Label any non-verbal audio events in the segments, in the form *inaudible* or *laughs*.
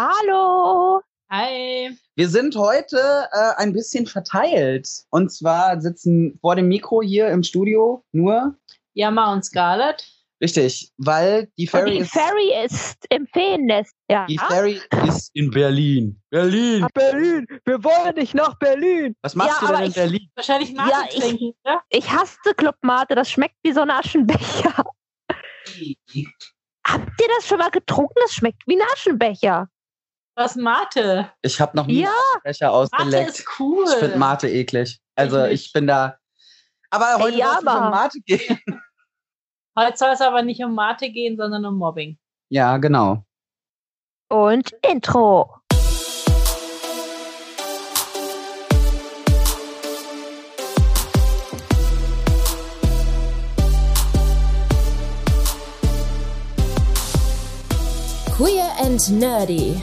Hallo. Hi. Wir sind heute äh, ein bisschen verteilt. Und zwar sitzen vor dem Mikro hier im Studio nur. Jammer und Scarlett. Richtig, weil die Ferry die ist. Ferry ist im Feennest. Ja. Die Ferry ist in Berlin. Berlin. Nach Berlin. Wir wollen nicht nach Berlin. Was machst Ja, du denn in ich- Berlin? Wahrscheinlich Mate Ja, ich- trinken, ne? Ich hasse Clubmate. Das schmeckt wie so ein Aschenbecher. Habt ihr das schon mal getrunken? Das schmeckt wie ein Aschenbecher. Was Mate? Ich habe noch nie Ja. einen Becher Mate ausgeleckt. ist cool. Ich finde Mate eklig. Also Ich ich bin da. Aber heute Ja, soll es nicht um aber- Mate gehen. *laughs* Heute soll es aber nicht um Mate gehen, sondern um Mobbing. Ja, genau. Und Intro. Queer and Nerdy,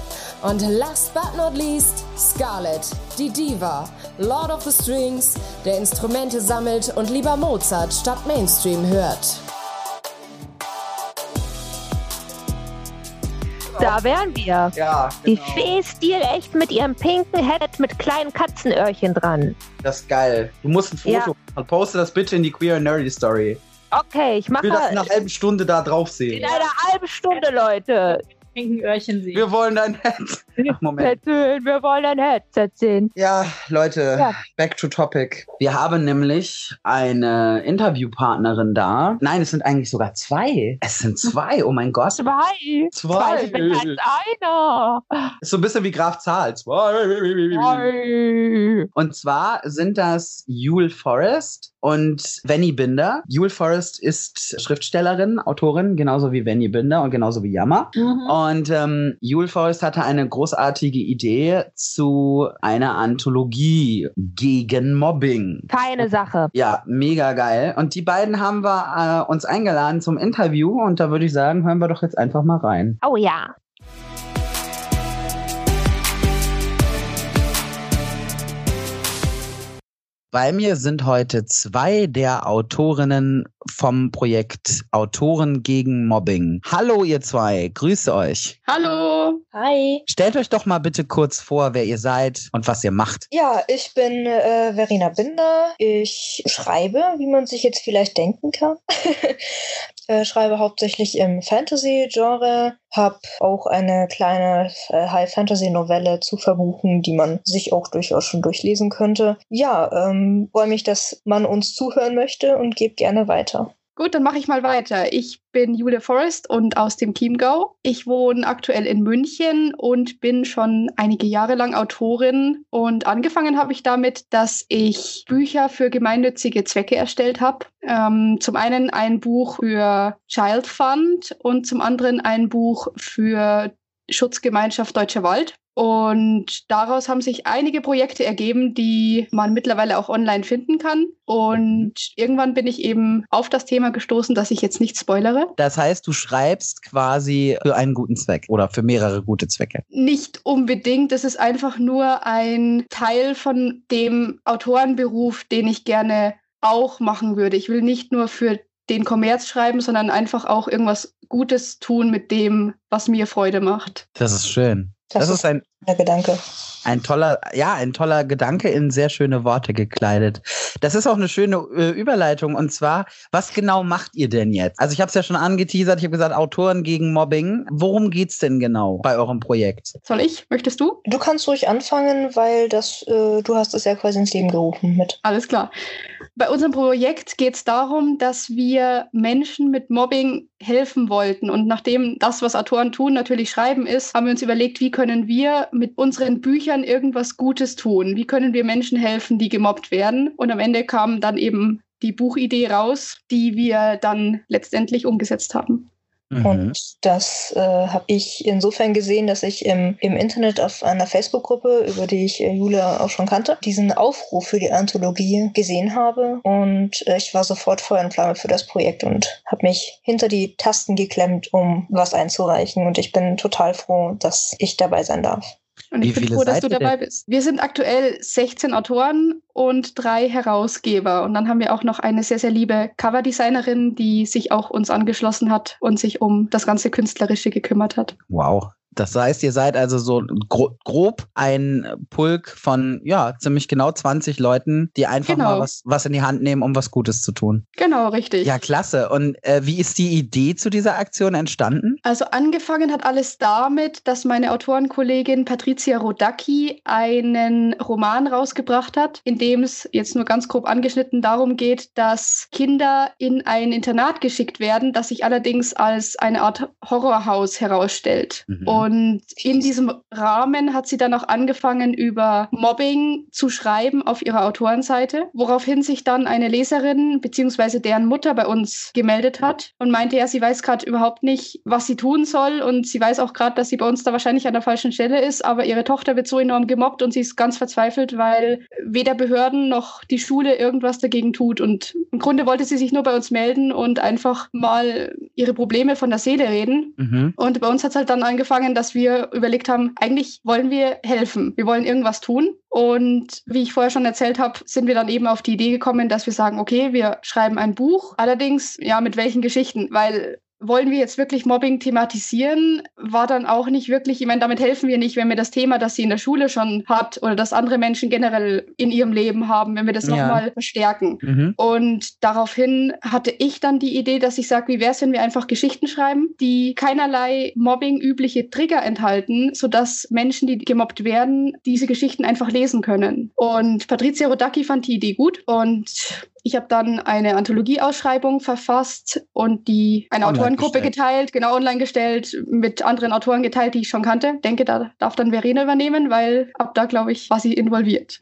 Und last but not least, Scarlett, die Diva, Lord of the Strings, der Instrumente sammelt und lieber Mozart statt Mainstream hört. Da wären wir. Ja, Die genau. Fee Stil echt mit ihrem pinken Head mit kleinen Katzenöhrchen dran. Das ist geil. Du musst ein Foto Ja. machen. Poste das bitte in die Queer and Nerdy Story. Okay, ich Ich will das mache in einer halben Stunde da drauf in sehen. einer halben Stunde, Leute. Pinken Öhrchen sehen. Wir wollen dein Herz. Moment. Erzählen, wir wollen ein Headset sehen. Ja, Leute, Ja. back to topic. Wir haben nämlich eine Interviewpartnerin da. Nein, es sind eigentlich sogar zwei. Es sind zwei, oh mein Gott. Zwei. Zwei. besser als einer. Ist so ein bisschen wie Graf Zahl. Zwei. Zwei. Und zwar sind das Yule Forrest und Venny Binder. Yule Forrest ist Schriftstellerin, Autorin, genauso wie Venny Binder und genauso wie Yammer. Mhm. Und ähm, Yule Forrest hatte eine großartige Idee zu einer Anthologie gegen Mobbing. Keine Sache. Ja, mega geil. Und die beiden haben wir äh, uns eingeladen zum Interview und da würde ich sagen, hören wir doch jetzt einfach mal rein. Oh ja. Bei mir sind heute zwei der Autorinnen vom Projekt Autoren gegen Mobbing. Hallo ihr zwei, grüße euch. Hallo. Hi. Stellt euch doch mal bitte kurz vor, wer ihr seid und was ihr macht. Ja, ich bin äh, Verena Binder. Ich schreibe, wie man sich jetzt vielleicht denken kann. *laughs* äh, schreibe hauptsächlich im Fantasy-Genre, habe auch eine kleine äh, High-Fantasy-Novelle zu verbuchen, die man sich auch durchaus schon durchlesen könnte. Ja, ähm, freue mich, dass man uns zuhören möchte und gebe gerne weiter. Gut, dann mache ich mal weiter. Ich bin Julia Forrest und aus dem Chiemgau. Ich wohne aktuell in München und bin schon einige Jahre lang Autorin. Und angefangen habe ich damit, dass ich Bücher für gemeinnützige Zwecke erstellt habe. Ähm, zum einen ein Buch für Child Fund und zum anderen ein Buch für Schutzgemeinschaft Deutscher Wald. Und daraus haben sich einige Projekte ergeben, die man mittlerweile auch online finden kann. Und irgendwann bin ich eben auf das Thema gestoßen, dass ich jetzt nicht spoilere. Das heißt, du schreibst quasi für einen guten Zweck oder für mehrere gute Zwecke. Nicht unbedingt. Es ist einfach nur ein Teil von dem Autorenberuf, den ich gerne auch machen würde. Ich will nicht nur für den Kommerz schreiben, sondern einfach auch irgendwas Gutes tun mit dem, was mir Freude macht. Das ist schön. Das, ist ein, der Gedanke. ein toller, ja, ein toller Gedanke in sehr schöne Worte gekleidet. Das ist auch eine schöne äh, Überleitung. Und zwar, was genau macht ihr denn jetzt? Also ich habe es ja schon angeteasert, ich habe gesagt, Autoren gegen Mobbing. Worum geht's denn genau bei eurem Projekt? Soll ich? Möchtest du? Du kannst ruhig anfangen, weil das, äh, du hast es ja quasi ins Leben gerufen mit. Alles klar. Bei unserem Projekt geht es darum, dass wir Menschen mit Mobbing helfen wollten. Und nachdem das, was Autoren tun, natürlich Schreiben ist, haben wir uns überlegt, wie können wir mit unseren Büchern irgendwas Gutes tun? Wie können wir Menschen helfen, die gemobbt werden? Und am Ende kam dann eben die Buchidee raus, die wir dann letztendlich umgesetzt haben. Mhm. Und das äh, habe ich insofern gesehen, dass ich im, im Internet auf einer Facebook-Gruppe, über die ich äh, Julia auch schon kannte, diesen Aufruf für die Anthologie gesehen habe. Und äh, ich war sofort Feuer und Flamme für das Projekt und habe mich hinter die Tasten geklemmt, um was einzureichen. Und ich bin total froh, dass ich dabei sein darf. Und ich Wie bin froh, dass seid du dabei bist. Wir sind aktuell 16 Autoren und drei Herausgeber. Und dann haben wir auch noch eine sehr, sehr liebe Coverdesignerin, die sich auch uns angeschlossen hat und sich um das ganze Künstlerische gekümmert hat. Wow. Das heißt, ihr seid also so gro grob ein Pulk von, ja, ziemlich genau 20 Leuten, die einfach Genau. mal was, was in die Hand nehmen, um was Gutes zu tun. Genau, richtig. Ja, klasse. Und äh, wie ist die Idee zu dieser Aktion entstanden? Also angefangen hat alles damit, dass meine Autorenkollegin Patricia Rodacki einen Roman rausgebracht hat, in dem es jetzt nur ganz grob angeschnitten darum geht, dass Kinder in ein Internat geschickt werden, das sich allerdings als eine Art Horrorhaus herausstellt. Mhm. Und in diesem Rahmen hat sie dann auch angefangen, über Mobbing zu schreiben auf ihrer Autorenseite, woraufhin sich dann eine Leserin bzw. deren Mutter bei uns gemeldet hat und meinte, ja, sie weiß gerade überhaupt nicht, was sie tun soll und sie weiß auch gerade, dass sie bei uns da wahrscheinlich an der falschen Stelle ist, aber ihre Tochter wird so enorm gemobbt und sie ist ganz verzweifelt, weil weder Behörden noch die Schule irgendwas dagegen tut und im Grunde wollte sie sich nur bei uns melden und einfach mal ihre Probleme von der Seele reden. Mhm. Und bei uns hat es halt dann angefangen, dass wir überlegt haben, eigentlich wollen wir helfen. Wir wollen irgendwas tun. Und wie ich vorher schon erzählt habe, sind wir dann eben auf die Idee gekommen, dass wir sagen, okay, wir schreiben ein Buch. Allerdings, ja, mit welchen Geschichten? Weil wollen wir jetzt wirklich Mobbing thematisieren, war dann auch nicht wirklich, ich meine, damit helfen wir nicht, wenn wir das Thema, das sie in der Schule schon hat oder das andere Menschen generell in ihrem Leben haben, wenn wir das Ja. nochmal verstärken. Mhm. Und daraufhin hatte ich dann die Idee, dass ich sage, wie wäre es, wenn wir einfach Geschichten schreiben, die keinerlei Mobbing-übliche Trigger enthalten, sodass Menschen, die gemobbt werden, diese Geschichten einfach lesen können. Und Patricia Rodacki fand die Idee gut und ich habe dann eine Anthologieausschreibung verfasst und die eine Online Autorengruppe gestellt. geteilt, genau online gestellt, mit anderen Autoren geteilt, die ich schon kannte. Denke, da darf dann Verena übernehmen, weil ab da, glaube ich, war sie involviert.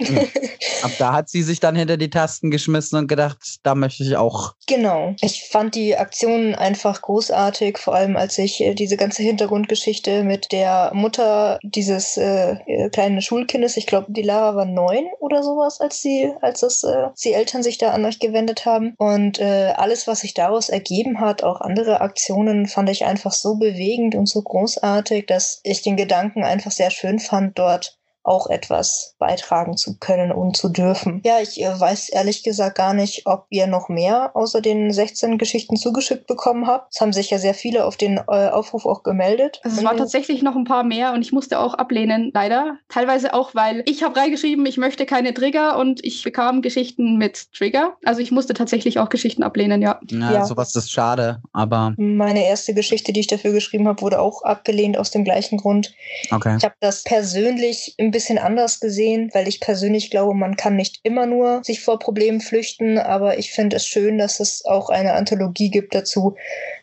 Ab da hat sie sich dann hinter die Tasten geschmissen und gedacht, da möchte ich auch. Genau. Ich fand die Aktion einfach großartig, vor allem als ich äh, diese ganze Hintergrundgeschichte mit der Mutter dieses äh, äh, kleinen Schulkindes, ich glaube, die Lara war neun oder sowas, als sie, als das, äh, die Eltern sich da an euch gewendet haben. Und äh, alles, was sich daraus ergeben hat, auch andere Aktionen, fand ich einfach so bewegend und so großartig, dass ich den Gedanken einfach sehr schön fand, dort auch etwas beitragen zu können und zu dürfen. Ja, ich äh, weiß ehrlich gesagt gar nicht, ob ihr noch mehr außer den 16 Geschichten zugeschickt bekommen habt. Es haben sich ja sehr viele auf den äh, Aufruf auch gemeldet. Also es waren tatsächlich noch ein paar mehr und ich musste auch ablehnen, leider. Teilweise auch, weil ich habe reingeschrieben, ich möchte keine Trigger und ich bekam Geschichten mit Trigger. Also ich musste tatsächlich auch Geschichten ablehnen, ja. Ja, Ja. sowas ist schade, aber Meine erste Geschichte, die ich dafür geschrieben habe, wurde auch abgelehnt aus dem gleichen Grund. okay. Ich habe das persönlich ein bisschen anders gesehen, weil ich persönlich glaube, man kann nicht immer nur sich vor Problemen flüchten, aber ich finde es schön, dass es auch eine Anthologie gibt dazu,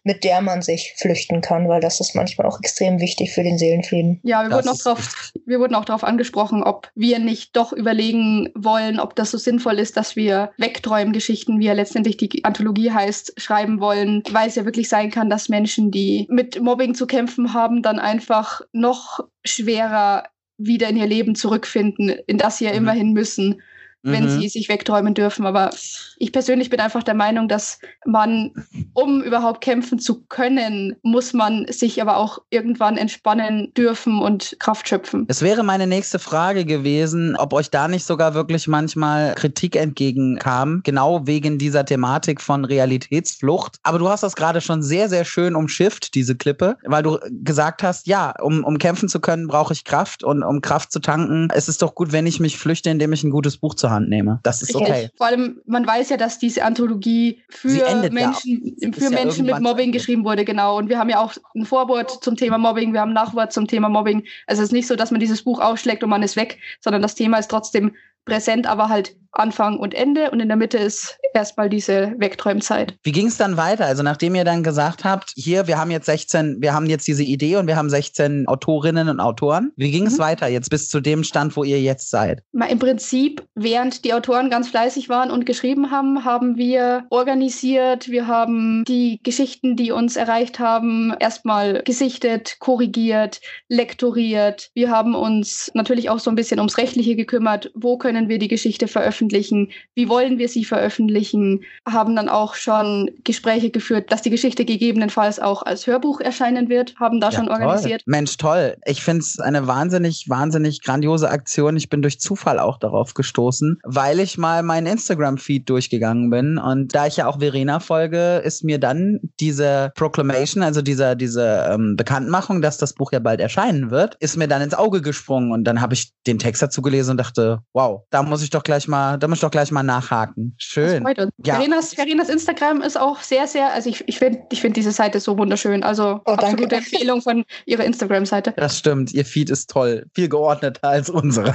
mit der man sich flüchten kann, weil das ist manchmal auch extrem wichtig für den Seelenfrieden. Ja, wir Das wurden, auch drauf, wir wurden auch darauf angesprochen, ob wir nicht doch überlegen wollen, ob das so sinnvoll ist, dass wir Wegträumen-Geschichten, wie ja letztendlich die Anthologie heißt, schreiben wollen, weil es ja wirklich sein kann, dass Menschen, die mit Mobbing zu kämpfen haben, dann einfach noch schwerer wieder in ihr Leben zurückfinden, in das sie ja Mhm. immerhin müssen, wenn Mhm. sie sich wegträumen dürfen. Aber ich persönlich bin einfach der Meinung, dass man, um überhaupt kämpfen zu können, muss man sich aber auch irgendwann entspannen dürfen und Kraft schöpfen. Es wäre meine nächste Frage gewesen, ob euch da nicht sogar wirklich manchmal Kritik entgegenkam, genau wegen dieser Thematik von Realitätsflucht. Aber du hast das gerade schon sehr, sehr schön umschifft, diese Klippe, weil du gesagt hast, ja, um, um kämpfen zu können, brauche ich Kraft und um Kraft zu tanken, es ist doch gut, wenn ich mich flüchte, indem ich ein gutes Buch zur Hand nehme. Das ist Richtig. okay. Vor allem, man weiß ja, dass diese Anthologie für ja Menschen, für ja Menschen mit irgendwann zu Mobbing geschrieben wurde, genau. Und wir haben ja auch ein Vorwort zum Thema Mobbing, wir haben ein Nachwort zum Thema Mobbing. Also es ist nicht so, dass man dieses Buch ausschlägt und man ist weg, sondern das Thema ist trotzdem präsent, aber halt Anfang und Ende und in der Mitte ist erstmal diese Wegträumzeit. Wie ging es dann weiter? Also nachdem ihr dann gesagt habt, hier, wir haben jetzt 16, wir haben jetzt diese Idee und wir haben 16 Autorinnen und Autoren. Wie ging es Mhm. weiter jetzt bis zu dem Stand, wo ihr jetzt seid? Mal Im Prinzip, während die Autoren ganz fleißig waren und geschrieben haben, haben wir organisiert, wir haben die Geschichten, die uns erreicht haben, erstmal gesichtet, korrigiert, lektoriert. Wir haben uns natürlich auch so ein bisschen ums Rechtliche gekümmert. Wo können wir die Geschichte veröffentlichen? Wie wollen wir sie veröffentlichen? Haben dann auch schon Gespräche geführt, dass die Geschichte gegebenenfalls auch als Hörbuch erscheinen wird, haben da schon toll. organisiert. Mensch, toll. Ich finde es eine wahnsinnig, wahnsinnig grandiose Aktion. Ich bin durch Zufall auch darauf gestoßen, weil ich mal meinen Instagram-Feed durchgegangen bin. Und da ich ja auch Verena folge, ist mir dann diese Proclamation, also diese, diese ähm, Bekanntmachung, dass das Buch ja bald erscheinen wird, ist mir dann ins Auge gesprungen. Und dann habe ich den Text dazu gelesen und dachte, wow, da muss ich doch gleich mal, da muss ich doch gleich mal nachhaken. Das Schön. freut uns. Ja. Verenas, Verenas Instagram ist auch sehr, sehr, also ich, ich finde ich find diese Seite so wunderschön. Also Oh, danke. absolute Empfehlung von ihrer Instagram-Seite. Das stimmt. Ihr Feed ist toll. Viel geordneter als unsere.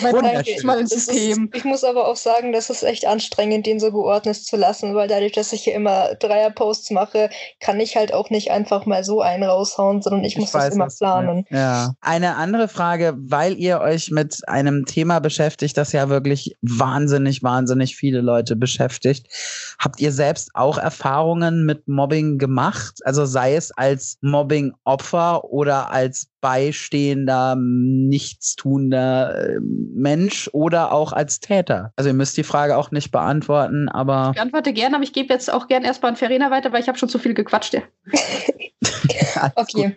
Wunderschön. Das System. Ist, ich muss aber auch sagen, das ist echt anstrengend, den so geordnet zu lassen, weil dadurch, dass ich hier immer Dreier-Posts mache, kann ich halt auch nicht einfach mal so einen raushauen, sondern ich, muss das immer planen. Ja. Eine andere Frage, weil ihr euch mit einem Thema beschäftigt, das ja wirklich wahnsinnig, wahnsinnig viele Leute beschäftigt. Habt ihr selbst auch Erfahrungen mit Mobbing gemacht? Also sei es als Mobbing-Opfer oder als beistehender, nichtstuender äh, Mensch oder auch als Täter? Also ihr müsst die Frage auch nicht beantworten, aber Ich antworte gerne, aber ich gebe jetzt auch gern erstmal an Verena weiter, weil ich habe schon zu viel gequatscht. Ja. *laughs* alles gut. Okay.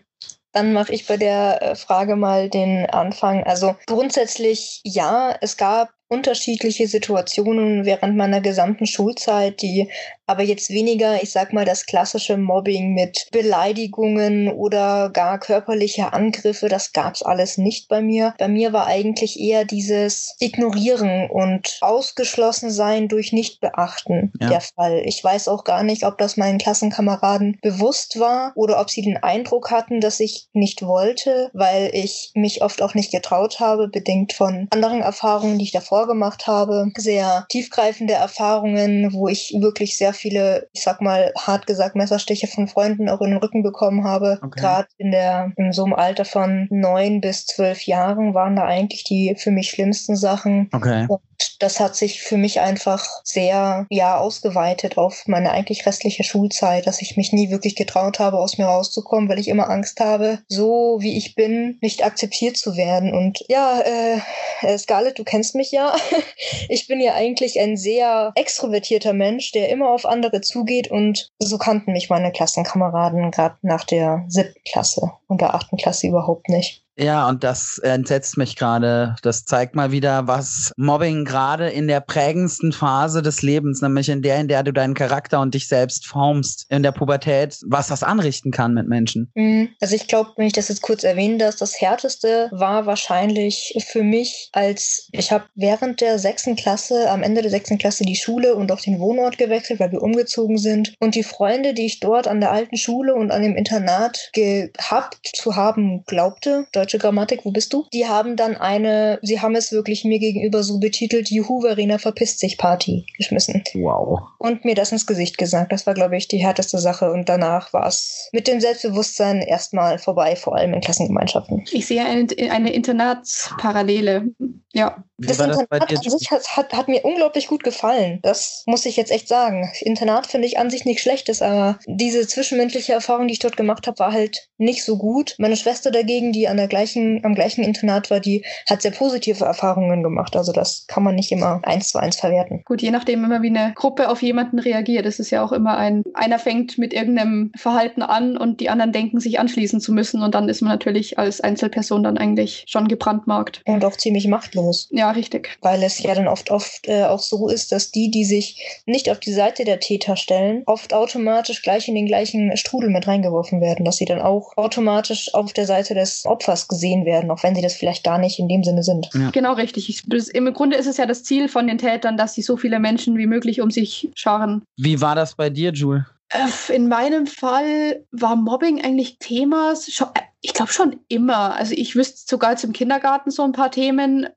Dann mache ich bei der äh, Frage mal den Anfang. Also grundsätzlich ja, es gab unterschiedliche Situationen während meiner gesamten Schulzeit, die aber jetzt weniger, ich sag mal, das klassische Mobbing mit Beleidigungen oder gar körperliche Angriffe, das gab's alles nicht bei mir. Bei mir war eigentlich eher dieses Ignorieren und ausgeschlossen sein durch Nicht-Beachten Ja. der Fall. Ich weiß auch gar nicht, ob das meinen Klassenkameraden bewusst war oder ob sie den Eindruck hatten, dass ich nicht wollte, weil ich mich oft auch nicht getraut habe, bedingt von anderen Erfahrungen, die ich davor gemacht habe. Sehr tiefgreifende Erfahrungen, wo ich wirklich sehr viele, ich sag mal, hart gesagt, Messerstiche von Freunden auch in den Rücken bekommen habe. Okay. Gerade in der, in so einem Alter von neun bis zwölf Jahren waren da eigentlich die für mich schlimmsten Sachen. Okay. Und das hat sich für mich einfach sehr, ja, ausgeweitet auf meine eigentlich restliche Schulzeit, dass ich mich nie wirklich getraut habe, aus mir rauszukommen, weil ich immer Angst habe, so wie ich bin, nicht akzeptiert zu werden. Und ja, äh, äh, Scarlett, du kennst mich ja. *laughs* Ich bin ja eigentlich ein sehr extrovertierter Mensch, der immer auf andere zugeht und so kannten mich meine Klassenkameraden gerade nach der siebten Klasse und der achten Klasse überhaupt nicht. Ja, und das entsetzt mich gerade. Das zeigt mal wieder, was Mobbing gerade in der prägendsten Phase des Lebens, nämlich in der, in der du deinen Charakter und dich selbst formst, in der Pubertät, was das anrichten kann mit Menschen. Mhm. Also ich glaube, wenn ich das jetzt kurz erwähnen darf, das härteste war wahrscheinlich für mich, als ich habe während der sechsten Klasse, am Ende der sechsten Klasse die Schule und auch den Wohnort gewechselt, weil wir umgezogen sind. Und die Freunde, die ich dort an der alten Schule und an dem Internat gehabt zu haben glaubte, deutsche Grammatik, wo bist du? Die haben dann eine, sie haben es wirklich mir gegenüber so betitelt, Juhu, Verena verpisst sich Party geschmissen Wow. und mir das ins Gesicht gesagt. Das war, glaube ich, die härteste Sache. Und danach war es mit dem Selbstbewusstsein erstmal vorbei, vor allem in Klassengemeinschaften. Ich sehe eine, eine Internatsparallele. Ja. Wie Das war das bei Internat dir? an sich hat, hat, hat mir unglaublich gut gefallen. Das muss ich jetzt echt sagen. Internat finde ich an sich nichts Schlechtes, aber diese zwischenmenschliche Erfahrung, die ich dort gemacht habe, war halt nicht so gut. Meine Schwester dagegen, die an der gleichen, am gleichen Internat war, die hat sehr positive Erfahrungen gemacht. Also das kann man nicht immer eins zu eins verwerten. Gut, je nachdem immer, wie eine Gruppe auf jemanden reagiert. Das ist ja auch immer ein, einer fängt mit irgendeinem Verhalten an und die anderen denken, sich anschließen zu müssen. Und dann ist man natürlich als Einzelperson dann eigentlich schon gebrandmarkt. Und auch ziemlich machtlos. Ja, richtig. weil es ja dann oft oft äh, auch so ist, dass die, die sich nicht auf die Seite der Täter stellen, oft automatisch gleich in den gleichen Strudel mit reingeworfen werden, dass sie dann auch automatisch auf der Seite des Opfers gesehen werden, auch wenn sie das vielleicht gar nicht in dem Sinne sind. Genau richtig. Ich, das, Im Grunde ist es ja das Ziel von den Tätern, dass sie so viele Menschen wie möglich um sich scharen. Wie war das bei dir, Jule? Äh, In meinem Fall war Mobbing eigentlich Thema äh, ich glaube schon immer. Also ich wüsste sogar jetzt im Kindergarten so ein paar Themen,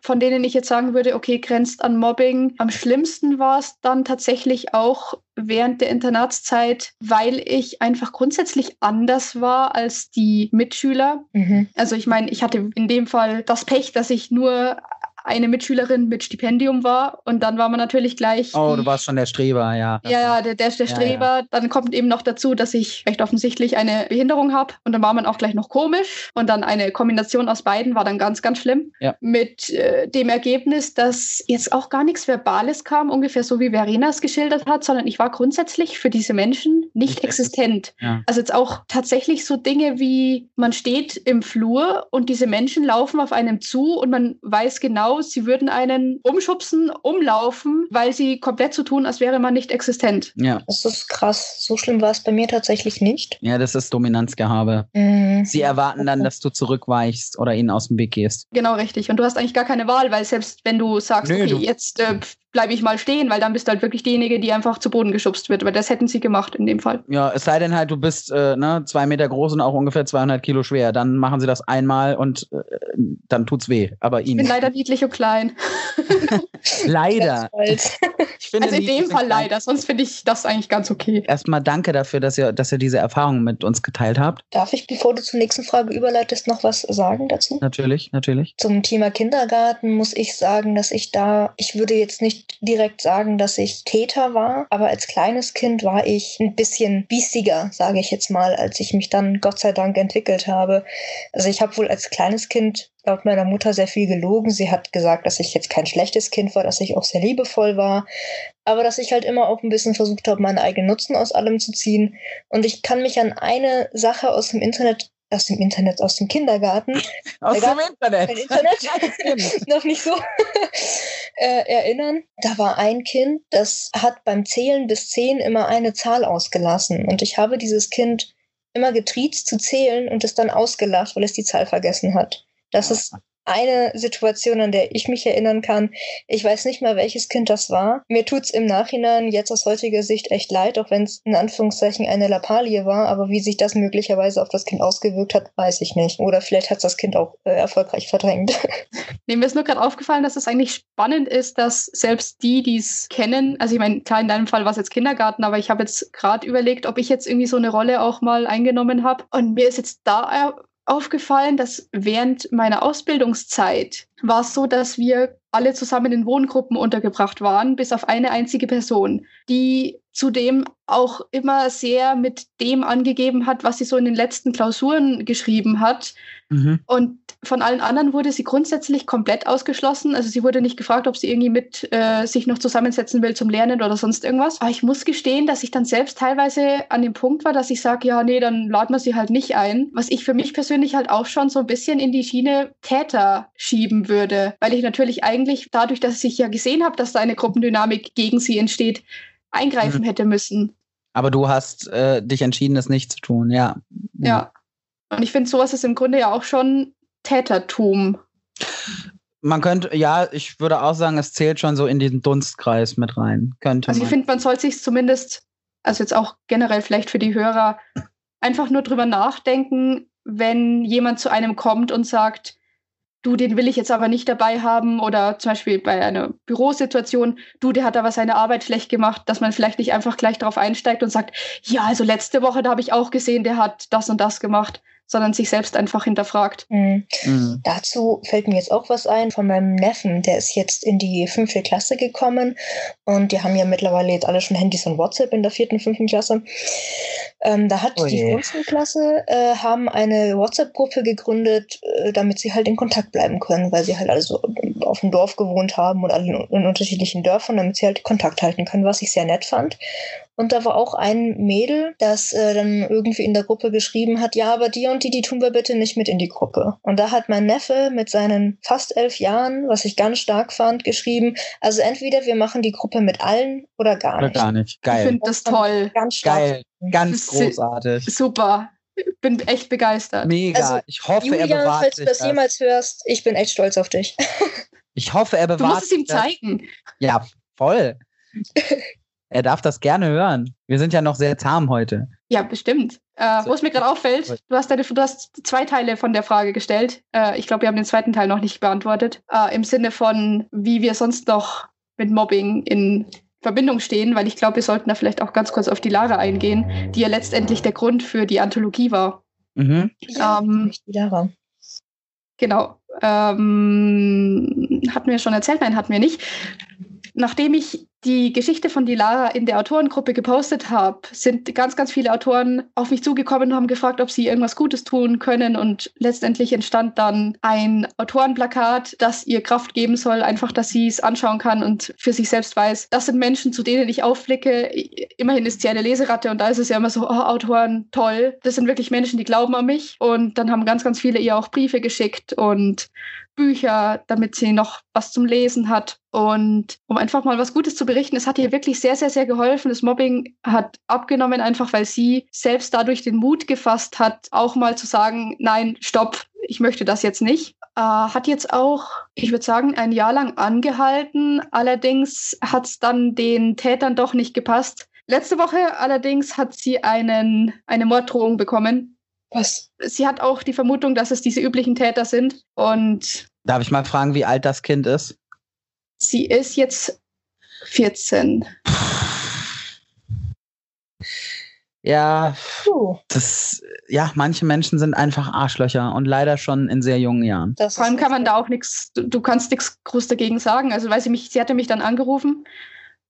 von denen ich jetzt sagen würde, okay, grenzt an Mobbing. Am schlimmsten war es dann tatsächlich auch während der Internatszeit, weil ich einfach grundsätzlich anders war als die Mitschüler. Mhm. Also ich meine, ich hatte in dem Fall das Pech, dass ich nur eine Mitschülerin mit Stipendium war und dann war man natürlich gleich. Oh, du warst schon der Streber, ja. Ja, ja, der, der, der Streber. Ja, ja. Dann kommt eben noch dazu, dass ich recht offensichtlich eine Behinderung habe und dann war man auch gleich noch komisch und dann eine Kombination aus beiden war dann ganz, ganz schlimm. Ja. Mit äh, dem Ergebnis, dass jetzt auch gar nichts Verbales kam, ungefähr so wie Verena es geschildert hat, sondern ich war grundsätzlich für diese Menschen nicht, nicht existent. Also jetzt auch tatsächlich so Dinge wie man steht im Flur und diese Menschen laufen auf einem zu und man weiß genau, aus, sie würden einen umschubsen, umlaufen, weil sie komplett so tun, als wäre man nicht existent. Ja. Das ist krass. So schlimm war es bei mir tatsächlich nicht. Ja, das ist Dominanzgehabe. Mhm. Sie erwarten dann, dass du zurückweichst oder ihnen aus dem Weg gehst. Genau, richtig. Und du hast eigentlich gar keine Wahl, weil selbst wenn du sagst, Nö, okay, du jetzt äh, bleibe ich mal stehen, weil dann bist du halt wirklich diejenige, die einfach zu Boden geschubst wird. Weil das hätten sie gemacht in dem Fall. Ja, es sei denn halt, du bist äh, ne, zwei Meter groß und auch ungefähr 200 Kilo schwer. Dann machen sie das einmal und äh, dann tut's weh. Aber ihnen. Ich bin leider niedlich und klein. *laughs* leider. Finde, also in dem Fall leider, sonst finde ich das eigentlich ganz okay. Erstmal danke dafür, dass ihr, dass ihr diese Erfahrung mit uns geteilt habt. Darf ich, bevor du zur nächsten Frage überleitest, noch was sagen dazu? Natürlich, natürlich. Zum Thema Kindergarten muss ich sagen, dass ich da, ich würde jetzt nicht direkt sagen, dass ich Täter war, aber als kleines Kind war ich ein bisschen biestiger, sage ich jetzt mal, als ich mich dann Gott sei Dank entwickelt habe. Also ich habe wohl als kleines Kind laut meiner Mutter sehr viel gelogen. Sie hat gesagt, dass ich jetzt kein schlechtes Kind war, dass ich auch sehr liebevoll war, aber dass ich halt immer auch ein bisschen versucht habe, meinen eigenen Nutzen aus allem zu ziehen. Und ich kann mich an eine Sache aus dem Internet aus dem Internet, aus dem Kindergarten. *laughs* Aus dem Internet. Internet. *laughs* *laughs* noch nicht so äh, erinnern. Da war ein Kind, das hat beim Zählen bis zehn immer eine Zahl ausgelassen. Und ich habe dieses Kind immer getriezt zu zählen und es dann ausgelacht, weil es die Zahl vergessen hat. Das ist eine Situation, an der ich mich erinnern kann. Ich weiß nicht mehr, welches Kind das war. Mir tut's im Nachhinein jetzt aus heutiger Sicht echt leid, auch wenn es in Anführungszeichen eine Lappalie war. Aber wie sich das möglicherweise auf das Kind ausgewirkt hat, weiß ich nicht. Oder vielleicht hat das Kind auch äh, erfolgreich verdrängt. *laughs* Nee, mir ist nur gerade aufgefallen, dass es eigentlich spannend ist, dass selbst die, die es kennen, also ich meine, klar, in deinem Fall war es jetzt Kindergarten, aber ich habe jetzt gerade überlegt, ob ich jetzt irgendwie so eine Rolle auch mal eingenommen habe. Und mir ist jetzt da aufgefallen, dass während meiner Ausbildungszeit war es so, dass wir alle zusammen in Wohngruppen untergebracht waren, bis auf eine einzige Person, die zudem auch immer sehr mit dem angegeben hat, was sie so in den letzten Klausuren geschrieben hat. Mhm. Und von allen anderen wurde sie grundsätzlich komplett ausgeschlossen. Also sie wurde nicht gefragt, ob sie irgendwie mit äh, sich noch zusammensetzen will zum Lernen oder sonst irgendwas. Aber ich muss gestehen, dass ich dann selbst teilweise an dem Punkt war, dass ich sage, ja, nee, dann laden wir sie halt nicht ein. Was ich für mich persönlich halt auch schon so ein bisschen in die Schiene Täter schieben würde. Weil ich natürlich eigentlich dadurch, dass ich ja gesehen habe, dass da eine Gruppendynamik gegen sie entsteht, eingreifen mhm. hätte müssen. Aber du hast äh, dich entschieden, das nicht zu tun, ja. Ja. Und ich finde, sowas ist im Grunde ja auch schon Tätertum. Man könnte, ja, ich würde auch sagen, es zählt schon so in diesen Dunstkreis mit rein. Könnte also ich finde, man sollte sich zumindest, also jetzt auch generell vielleicht für die Hörer, einfach nur drüber nachdenken, wenn jemand zu einem kommt und sagt, du, den will ich jetzt aber nicht dabei haben oder zum Beispiel bei einer Bürosituation, du, der hat aber seine Arbeit schlecht gemacht, dass man vielleicht nicht einfach gleich darauf einsteigt und sagt, ja, also letzte Woche, da habe ich auch gesehen, der hat das und das gemacht, sondern sich selbst einfach hinterfragt. Mhm. Mhm. Dazu fällt mir jetzt auch was ein von meinem Neffen, der ist jetzt in die fünfte Klasse gekommen und die haben ja mittlerweile jetzt alle schon Handys und WhatsApp in der vierten, fünften Klasse. Ähm, da hat oh die Grundschulklasse äh, haben eine WhatsApp-Gruppe gegründet, äh, damit sie halt in Kontakt bleiben können, weil sie halt alle so auf dem Dorf gewohnt haben und alle in, in unterschiedlichen Dörfern, damit sie halt Kontakt halten können, was ich sehr nett fand. Und da war auch ein Mädel, das äh, dann irgendwie in der Gruppe geschrieben hat, ja, aber die und die, die tun wir bitte nicht mit in die Gruppe. Und da hat mein Neffe mit seinen fast elf Jahren, was ich ganz stark fand, geschrieben, also entweder wir machen die Gruppe mit allen oder gar nicht. Oder gar nicht. Geil. Ich finde das toll. Ganz stark. Geil. Ganz großartig. Super. Bin echt begeistert. Mega. Also, ich hoffe, Julian, er bewahrt falls du das jemals hörst, ich bin echt stolz auf dich. ich hoffe, er bewahrt. Du musst es ihm zeigen. Ja, voll. *laughs* Er darf das gerne hören. Wir sind ja noch sehr zahm heute. Ja, bestimmt. Äh, Wo es mir gerade auffällt, du hast, deine, du hast zwei Teile von der Frage gestellt. Äh, ich glaube, wir haben den zweiten Teil noch nicht beantwortet. Äh, Im Sinne von, wie wir sonst noch mit Mobbing in Verbindung stehen, weil ich glaube, wir sollten da vielleicht auch ganz kurz auf die Lara eingehen, die ja letztendlich der Grund für die Anthologie war. Mhm. Ja, Ähm, die Lara. Genau. Ähm, hatten wir schon erzählt? Nein, hatten wir nicht. Nachdem ich die Geschichte von Dilara in der Autorengruppe gepostet habe, sind ganz, ganz viele Autoren auf mich zugekommen und haben gefragt, ob sie irgendwas Gutes tun können. Und letztendlich entstand dann ein Autorenplakat, das ihr Kraft geben soll, einfach, dass sie es anschauen kann und für sich selbst weiß, das sind Menschen, zu denen ich aufblicke. Immerhin ist sie eine Leseratte und da ist es ja immer so, oh, Autoren, toll. Das sind wirklich Menschen, die glauben an mich. Und dann haben ganz, ganz viele ihr auch Briefe geschickt und Bücher, damit sie noch was zum Lesen hat. Und um einfach mal was Gutes zu berichten, es hat ihr wirklich sehr, sehr, sehr geholfen. Das Mobbing hat abgenommen, einfach weil sie selbst dadurch den Mut gefasst hat, auch mal zu sagen, nein, stopp, ich möchte das jetzt nicht. Äh, hat jetzt auch, ich würde sagen, ein Jahr lang angehalten. Allerdings hat es dann den Tätern doch nicht gepasst. Letzte Woche allerdings hat sie einen, eine Morddrohung bekommen. Was? Sie hat auch die Vermutung, dass es diese üblichen Täter sind. Und Darf ich mal fragen, wie alt das Kind ist? sie ist jetzt 14. Ja, Puh, das, ja, manche Menschen sind einfach Arschlöcher und leider schon in sehr jungen Jahren. das Vor allem kann man da auch nichts, du, du kannst nichts groß dagegen sagen. Also weil sie mich, sie hatte mich dann angerufen,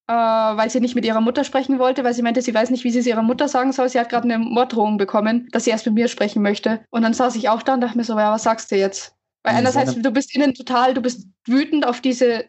äh, weil sie nicht mit ihrer Mutter sprechen wollte, weil sie meinte, sie weiß nicht, wie sie es ihrer Mutter sagen soll. Sie hat gerade eine Morddrohung bekommen, dass sie erst mit mir sprechen möchte. Und dann saß ich auch da und dachte mir so, ja, was sagst du jetzt? Weil einerseits, du bist innen total, du bist wütend auf diese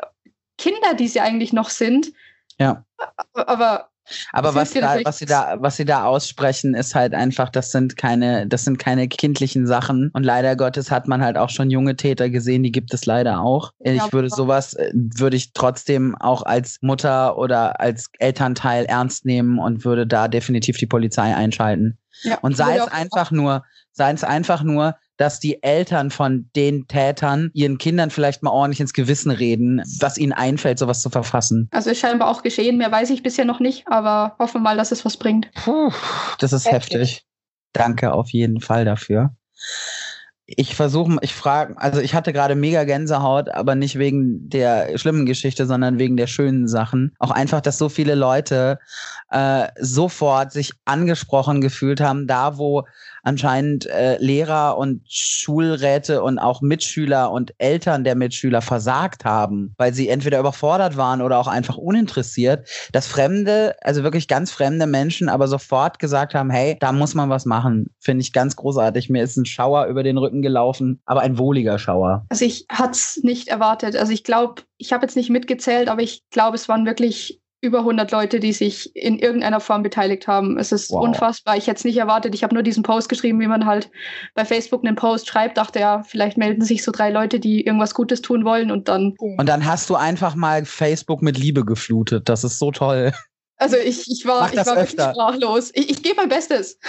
Kinder, die sie eigentlich noch sind. Ja. Aber Aber was da, was sie da, was sie da aussprechen, ist halt einfach, das sind keine, das sind keine kindlichen Sachen. Und leider Gottes hat man halt auch schon junge Täter gesehen, die gibt es leider auch. Ich Ja, würde sowas, äh, würde ich trotzdem auch als Mutter oder als Elternteil ernst nehmen und würde da definitiv die Polizei einschalten. ja, Und sei es einfach nur, sei es einfach nur, dass die Eltern von den Tätern ihren Kindern vielleicht mal ordentlich ins Gewissen reden, was ihnen einfällt, sowas zu verfassen. Also ist scheinbar auch geschehen, mehr weiß ich bisher noch nicht, aber hoffen wir mal, dass es was bringt. Puh, das ist heftig. Heftig. Danke auf jeden Fall dafür. Ich versuche, ich frage, also ich hatte gerade mega Gänsehaut, aber nicht wegen der schlimmen Geschichte, sondern wegen der schönen Sachen. Auch einfach, dass so viele Leute äh, sofort sich angesprochen gefühlt haben, da wo anscheinend äh, Lehrer und Schulräte und auch Mitschüler und Eltern der Mitschüler versagt haben, weil sie entweder überfordert waren oder auch einfach uninteressiert, dass fremde, also wirklich ganz fremde Menschen aber sofort gesagt haben, hey, da muss man was machen. Finde ich ganz großartig. Mir ist ein Schauer über den Rücken gelaufen, aber ein wohliger Schauer. Also ich hatte es nicht erwartet. Also ich glaube, ich habe jetzt nicht mitgezählt, aber ich glaube, es waren wirklich über 100 Leute, die sich in irgendeiner Form beteiligt haben. Es ist Wow. unfassbar. Ich hätte es nicht erwartet. Ich habe nur diesen Post geschrieben, wie man halt bei Facebook einen Post schreibt. Dachte ja, vielleicht melden sich so drei Leute, die irgendwas Gutes tun wollen und dann. Und dann hast du einfach mal Facebook mit Liebe geflutet. Das ist so toll. Also ich, ich war, ich war wirklich sprachlos. Ich, ich gebe mein Bestes.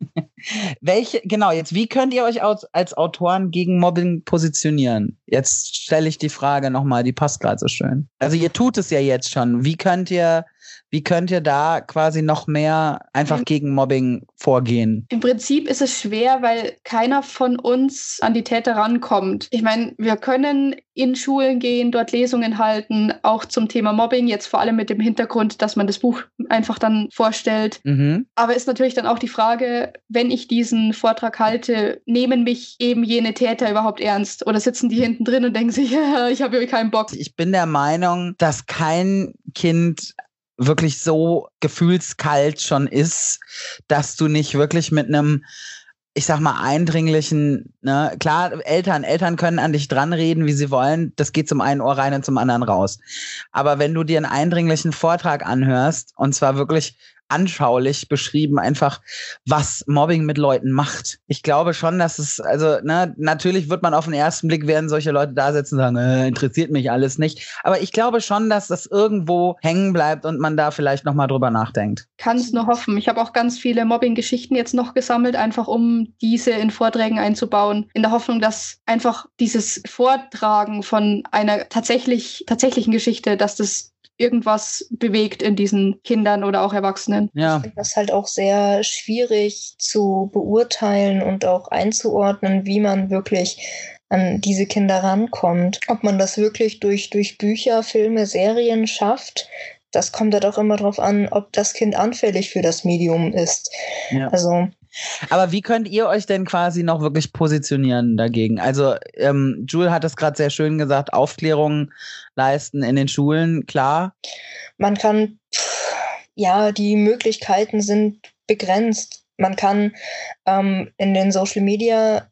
*laughs* Welche, genau, jetzt, wie könnt ihr euch als, als Autoren gegen Mobbing positionieren? Jetzt stelle ich die Frage nochmal, die passt gerade so schön. Also ihr tut es ja jetzt schon. Wie könnt ihr, wie könnt ihr da quasi noch mehr einfach gegen Mobbing vorgehen? Im Prinzip ist es schwer, weil keiner von uns an die Täter rankommt. Ich meine, wir können in Schulen gehen, dort Lesungen halten, auch zum Thema Mobbing, jetzt vor allem mit dem Hintergrund, dass man das Buch einfach dann vorstellt. Mhm. Aber ist natürlich dann auch die Frage, wenn ich diesen Vortrag halte, nehmen mich eben jene Täter überhaupt ernst? Oder sitzen die hinten drin und denken sich, *laughs* ich habe hier keinen Bock. Ich bin der Meinung, dass kein Kind wirklich so gefühlskalt schon ist, dass du nicht wirklich mit einem ich sag mal, eindringlichen, ne, klar, Eltern, Eltern können an dich dranreden, wie sie wollen, das geht zum einen Ohr rein und zum anderen raus. Aber wenn du dir einen eindringlichen Vortrag anhörst, und zwar wirklich anschaulich beschrieben, einfach, was Mobbing mit Leuten macht. Ich glaube schon, dass es, also, ne, natürlich wird man auf den ersten Blick werden solche Leute da sitzen und sagen, äh, interessiert mich alles nicht. Aber ich glaube schon, dass das irgendwo hängen bleibt und man da vielleicht nochmal drüber nachdenkt. Kann es nur hoffen. Ich habe auch ganz viele Mobbing-Geschichten jetzt noch gesammelt, einfach um diese in Vorträgen einzubauen, in der Hoffnung, dass einfach dieses Vortragen von einer tatsächlich, tatsächlichen Geschichte, dass das irgendwas bewegt in diesen Kindern oder auch Erwachsenen. Ja. Ich finde das halt auch sehr schwierig zu beurteilen und auch einzuordnen, wie man wirklich an diese Kinder rankommt. Ob man das wirklich durch, durch Bücher, Filme, Serien schafft, das kommt halt auch immer darauf an, ob das Kind anfällig für das Medium ist. Ja. Also Aber wie könnt ihr euch denn quasi noch wirklich positionieren dagegen? Also, ähm, Jule hat es gerade sehr schön gesagt, Aufklärung leisten in den Schulen, klar. man kann, pff, ja, die Möglichkeiten sind begrenzt. Man kann ähm, in den Social Media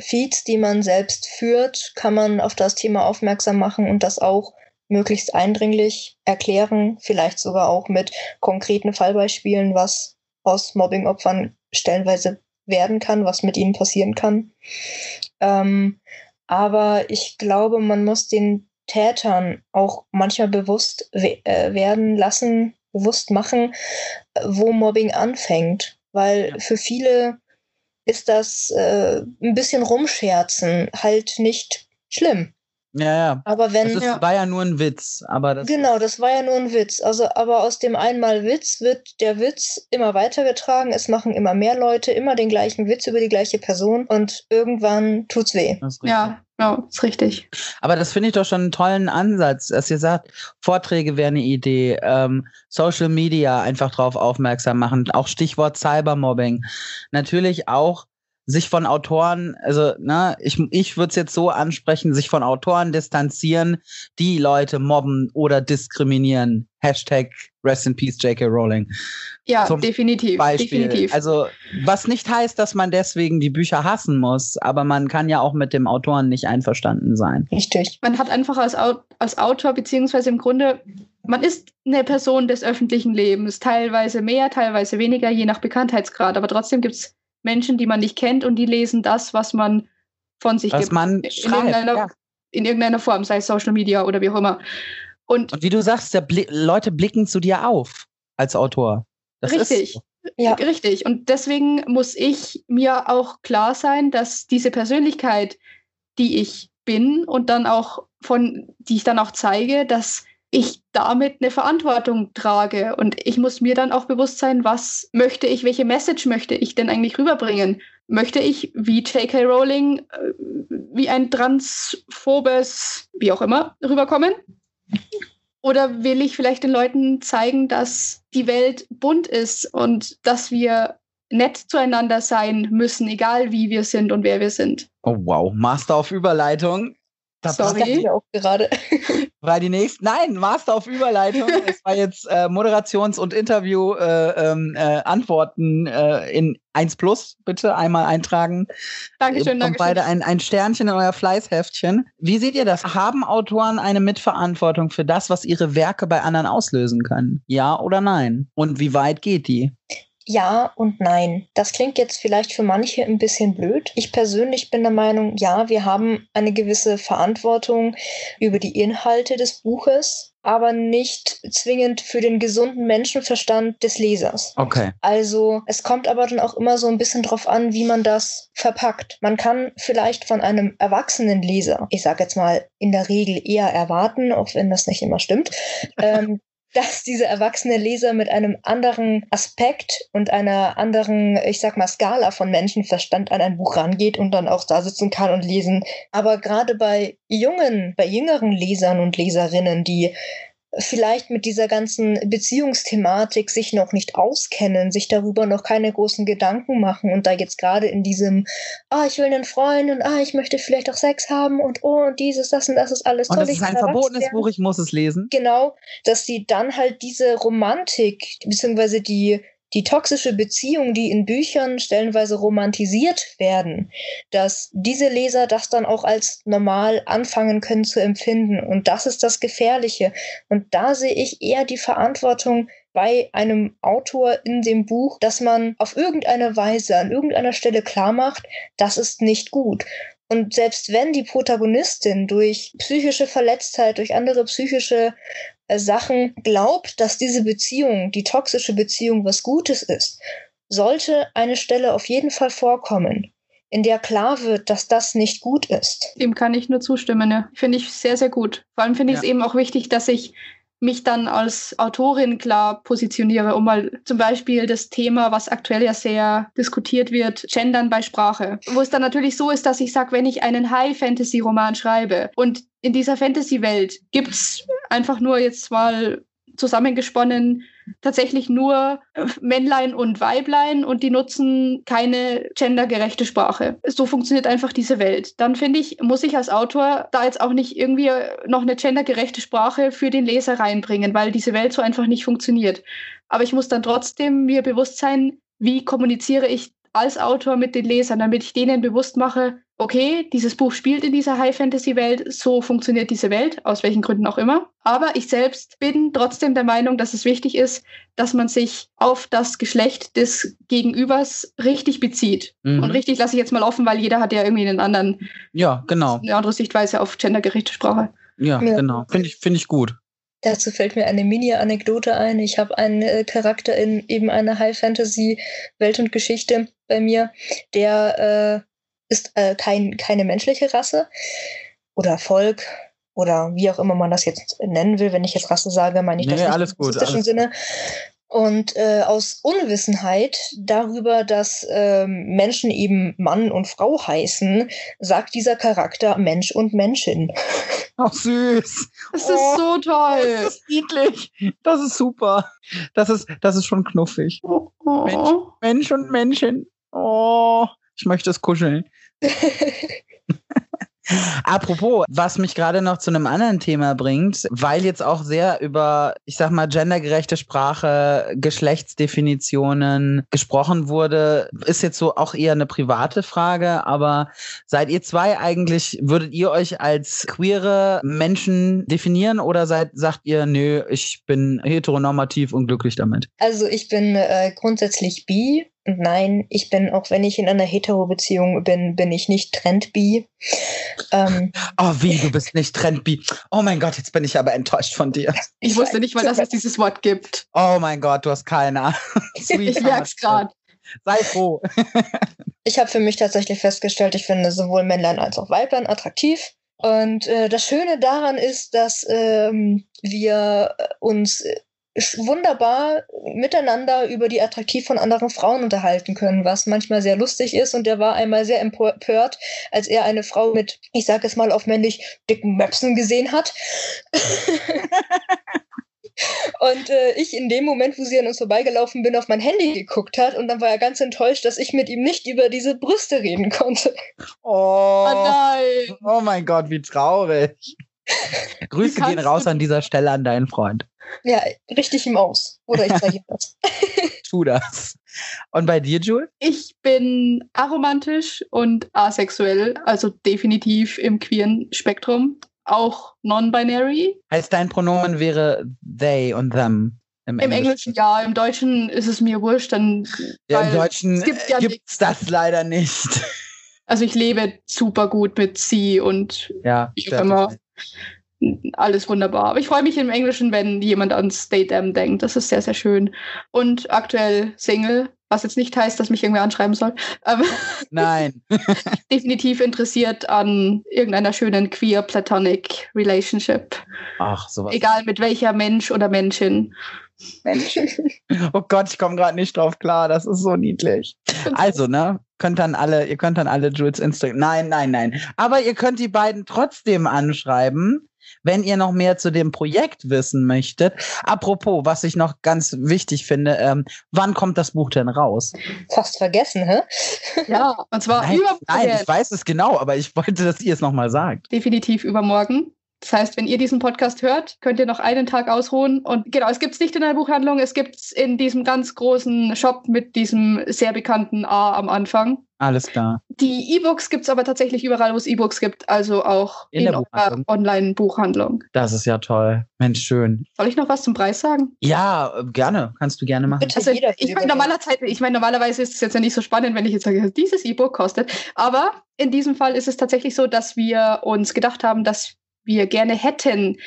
Feeds, die man selbst führt, kann man auf das Thema aufmerksam machen und das auch möglichst eindringlich erklären, vielleicht sogar auch mit konkreten Fallbeispielen, was aus Mobbingopfern stellenweise werden kann, was mit ihnen passieren kann. Ähm, aber ich glaube, man muss den Tätern auch manchmal bewusst we äh, werden lassen, bewusst machen, wo Mobbing anfängt. Weil für viele ist das äh, ein bisschen rumscherzen halt nicht schlimm. Ja, ja. Aber wenn. Das ist, Ja. war ja nur ein Witz, aber das. Genau, das war ja nur ein Witz. Also, aber aus dem einmal Witz wird der Witz immer weitergetragen. Es machen immer mehr Leute immer den gleichen Witz über die gleiche Person und irgendwann tut's weh. das ist richtig. Ja, ja, ist richtig. Aber das finde ich doch schon einen tollen Ansatz, dass ihr sagt, Vorträge wäre eine Idee, ähm, Social Media einfach drauf aufmerksam machen, auch Stichwort Cybermobbing. Natürlich auch sich von Autoren, also ne, ich, ich würde es jetzt so ansprechen, sich von Autoren distanzieren, die Leute mobben oder diskriminieren. Hashtag Rest in Peace J.K. Rowling. Ja, Zum definitiv. Beispiel. definitiv. Also, was nicht heißt, dass man deswegen die Bücher hassen muss, aber man kann ja auch mit dem Autoren nicht einverstanden sein. Richtig. man hat einfach als, als Autor, beziehungsweise im Grunde, man ist eine Person des öffentlichen Lebens, teilweise mehr, teilweise weniger, je nach Bekanntheitsgrad. Aber trotzdem gibt es Menschen, die man nicht kennt und die lesen das, was man von sich Was gibt. man in, schreibt. irgendeiner, Ja. in irgendeiner Form, sei es Social Media oder wie auch immer. Und Und wie du sagst, der Bli Leute blicken zu dir auf als Autor. Das richtig. Ist so. Ja. Richtig. Und deswegen muss ich mir auch klar sein, dass diese Persönlichkeit, die ich bin und dann auch von, die ich dann auch zeige, dass ich damit eine Verantwortung trage. Und ich muss mir dann auch bewusst sein, was möchte ich, welche Message möchte ich denn eigentlich rüberbringen? Möchte ich wie J.K. Rowling, äh, wie ein transphobes, wie auch immer, rüberkommen? Oder will ich vielleicht den Leuten zeigen, dass die Welt bunt ist und dass wir nett zueinander sein müssen, egal wie wir sind und wer wir sind? Oh wow, Master auf Überleitung. Da Sorry. Das dachte ich auch gerade. *laughs* war die nächste. Nein, Master auf Überleitung. *laughs* es war jetzt äh, Moderations- und Interview äh, ähm, äh, äh, in 1 plus, bitte einmal eintragen. Dankeschön, Dankeschön. beide ein, ein Sternchen in euer Fleißheftchen. Wie seht ihr das? Haben Autoren eine Mitverantwortung für das, was ihre Werke bei anderen auslösen können? Ja oder nein? Und wie weit geht die? Ja und nein. Das klingt jetzt vielleicht für manche ein bisschen blöd. Ich persönlich bin der Meinung, ja, wir haben eine gewisse Verantwortung über die Inhalte des Buches, aber nicht zwingend für den gesunden Menschenverstand des Lesers. Okay. Also es kommt aber dann auch immer so ein bisschen drauf an, wie man das verpackt. Man kann vielleicht von einem erwachsenen Leser, ich sage jetzt mal in der Regel eher erwarten, auch wenn das nicht immer stimmt, *laughs* ähm, dass dieser erwachsene Leser mit einem anderen Aspekt und einer anderen, ich sag mal, Skala von Menschenverstand an ein Buch rangeht und dann auch da sitzen kann und lesen. Aber gerade bei jungen, bei jüngeren Lesern und Leserinnen, die vielleicht mit dieser ganzen Beziehungsthematik sich noch nicht auskennen, sich darüber noch keine großen Gedanken machen und da jetzt gerade in diesem, ah, ich will einen Freund und ah, ich möchte vielleicht auch Sex haben und oh, und dieses, das und das ist alles Und toll. das ist ein verbotenes. Buch, ich muss es lesen. Genau, dass sie dann halt diese Romantik, beziehungsweise die, die toxische Beziehung, die in Büchern stellenweise romantisiert werden, dass diese Leser das dann auch als normal anfangen können zu empfinden. Und das ist das Gefährliche. Und da sehe ich eher die Verantwortung bei einem Autor in dem Buch, dass man auf irgendeine Weise an irgendeiner Stelle klar macht, das ist nicht gut. Und selbst wenn die Protagonistin durch psychische Verletztheit, durch andere psychische Sachen glaubt, dass diese Beziehung, die toxische Beziehung, was Gutes ist, sollte eine Stelle auf jeden Fall vorkommen, in der klar wird, dass das nicht gut ist. Dem kann ich nur zustimmen. Ja. Finde ich sehr, sehr gut. Vor allem finde ich es Ja. eben auch wichtig, dass ich mich dann als Autorin klar positioniere, um mal zum Beispiel das Thema, was aktuell ja sehr diskutiert wird, Gendern bei Sprache. Wo es dann natürlich so ist, dass ich sage, wenn ich einen High-Fantasy-Roman schreibe und in dieser Fantasy-Welt gibt's einfach nur jetzt mal zusammengesponnen tatsächlich nur Männlein und Weiblein und die nutzen keine gendergerechte Sprache. So funktioniert einfach diese Welt. Dann finde ich, muss ich als Autor da jetzt auch nicht irgendwie noch eine gendergerechte Sprache für den Leser reinbringen, weil diese Welt so einfach nicht funktioniert. Aber ich muss dann trotzdem mir bewusst sein, wie kommuniziere ich als Autor mit den Lesern, damit ich denen bewusst mache, okay, dieses Buch spielt in dieser High-Fantasy-Welt, so funktioniert diese Welt, aus welchen Gründen auch immer. Aber ich selbst bin trotzdem der Meinung, dass es wichtig ist, dass man sich auf das Geschlecht des Gegenübers richtig bezieht. Mhm. Und richtig lasse ich jetzt mal offen, weil jeder hat ja irgendwie einen anderen, ja, genau. eine andere Sichtweise auf gendergerechte Sprache. Ja, ja. genau. Finde ich, find ich gut. Dazu fällt mir eine Mini-Anekdote ein. Ich habe einen äh, Charakter in eben einer High-Fantasy-Welt und Geschichte bei mir, der äh, ist äh, kein, keine menschliche Rasse oder Volk oder wie auch immer man das jetzt nennen will. Wenn ich jetzt Rasse sage, meine ich nee, das nicht alles im alles Sinne. Und äh, aus Unwissenheit darüber, dass ähm, Menschen eben Mann und Frau heißen, sagt dieser Charakter Mensch und Menschin. *laughs* Ach süß. Das ist oh, so toll. *laughs* Das ist niedlich. Das ist super. Das ist, das ist schon knuffig. Oh, oh. Mensch, Mensch und Menschin. Oh, ich möchte es kuscheln. *laughs* Apropos, was mich gerade noch zu einem anderen Thema bringt, weil jetzt auch sehr über, ich sag mal, gendergerechte Sprache, Geschlechtsdefinitionen gesprochen wurde, ist jetzt so auch eher eine private Frage, aber seid ihr zwei eigentlich, würdet ihr euch als queere Menschen definieren oder seid, sagt ihr, nö, ich bin heteronormativ und glücklich damit? Also ich bin äh, grundsätzlich bi, Nein, ich bin, auch wenn ich in einer Hetero-Beziehung bin, bin ich nicht Trend-Bi. Ähm, oh, wie, du bist nicht Trend-Bi. Oh mein Gott, jetzt bin ich aber enttäuscht von dir. *laughs* Ich wusste nicht mal, dass es dieses Wort gibt. Oh mein Gott, du hast keine Ahnung. *laughs* *laughs* ich merk's gerade. Sei froh. ich habe für mich tatsächlich festgestellt, ich finde sowohl Männlein als auch Weiblein attraktiv. Und äh, das Schöne daran ist, dass ähm, wir uns wunderbar miteinander über die Attraktiv von anderen Frauen unterhalten können, was manchmal sehr lustig ist. Und er war einmal sehr empört, als er eine Frau mit, ich sage es mal auf männlich, dicken Möpsen gesehen hat. *laughs* Und äh, ich in dem Moment, wo sie an uns vorbeigelaufen bin, auf mein Handy geguckt hat und dann war er ganz enttäuscht, dass ich mit ihm nicht über diese Brüste reden konnte. Oh, oh nein. Oh mein Gott, wie traurig. *laughs* Grüße gehen raus an dieser Stelle an deinen Freund. Ja, richtig ihm aus. Oder ich zeige ihm das. *laughs* tu das. Und bei dir, Jule? Ich bin aromantisch und asexuell, also definitiv im queeren Spektrum. Auch non-binary. Heißt, dein Pronomen wäre they und them? Im, Im Englischen? Englischen? ja, im Deutschen ist es mir wurscht. Dann, ja, Im Deutschen gibt ja gibt's das leider nicht. Also ich lebe super gut mit sie und ja, ich immer alles wunderbar. Aber ich freue mich im Englischen, wenn jemand an Stay Them denkt. Das ist sehr, sehr schön. Und aktuell Single, was jetzt nicht heißt, dass mich irgendwer anschreiben soll. Aber *laughs* Nein. *laughs* definitiv interessiert an irgendeiner schönen queer platonic Relationship. Ach, sowas. Egal mit welcher Mensch oder Menschin. Menschen. *laughs* Oh Gott, ich komme gerade nicht drauf klar. Das ist so niedlich. Also, ne? Könnt dann alle, ihr könnt dann alle Jules Instagram. Nein, nein, nein. Aber ihr könnt die beiden trotzdem anschreiben wenn ihr noch mehr zu dem Projekt wissen möchtet. Apropos, was ich noch ganz wichtig finde, ähm, wann kommt das Buch denn raus? Fast vergessen, hä? Ja, und zwar nein, übermorgen. Nein, ich weiß es genau, aber ich wollte, dass ihr es nochmal sagt. Definitiv übermorgen. Das heißt, wenn ihr diesen Podcast hört, könnt ihr noch einen Tag ausruhen. Und genau, es gibt es nicht in der Buchhandlung, es gibt es in diesem ganz großen Shop mit diesem sehr bekannten A am Anfang. Alles klar. Die E-Books gibt es aber tatsächlich überall, wo es E-Books gibt, also auch in, in der Online-Buchhandlung. Das ist ja toll. Mensch, schön. Soll ich noch was zum Preis sagen? Ja, gerne. Kannst du gerne machen. Also, ich meine, normaler ich mein, normalerweise ist es jetzt ja nicht so spannend, wenn ich jetzt sage, dieses E-Book kostet. Aber in diesem Fall ist es tatsächlich so, dass wir uns gedacht haben, dass wir gerne hätten,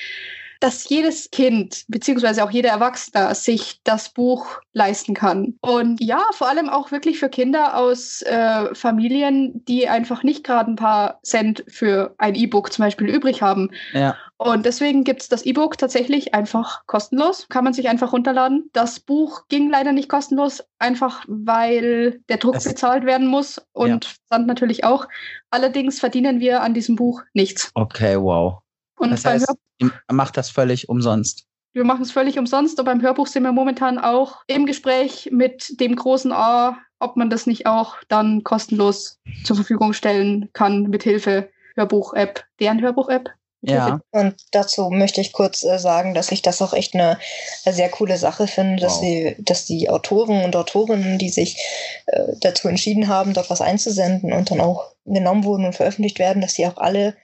dass jedes Kind beziehungsweise auch jeder Erwachsene sich das Buch leisten kann. Und ja, vor allem auch wirklich für Kinder aus äh, Familien, die einfach nicht gerade ein paar Cent für ein E-Book zum Beispiel übrig haben. Ja. Und deswegen gibt es das E-Book tatsächlich einfach kostenlos. Kann man sich einfach runterladen. Das Buch ging leider nicht kostenlos, einfach weil der Druck Das- bezahlt werden muss und Versand natürlich auch. Allerdings verdienen wir an diesem Buch nichts. Okay, wow. Und Das heißt, ihr macht das völlig umsonst. wir machen es völlig umsonst. Und beim Hörbuch sind wir momentan auch im Gespräch mit dem großen A, ob man das nicht auch dann kostenlos zur Verfügung stellen kann mit Hilfe Hörbuch-App, deren Hörbuch-App. Ja. Und dazu möchte ich kurz äh, sagen, dass ich das auch echt eine, sehr coole Sache finde, dass Wow. die, dass die Autoren und Autorinnen, die sich äh, dazu entschieden haben, dort was einzusenden und dann auch genommen wurden und veröffentlicht werden, dass sie auch alle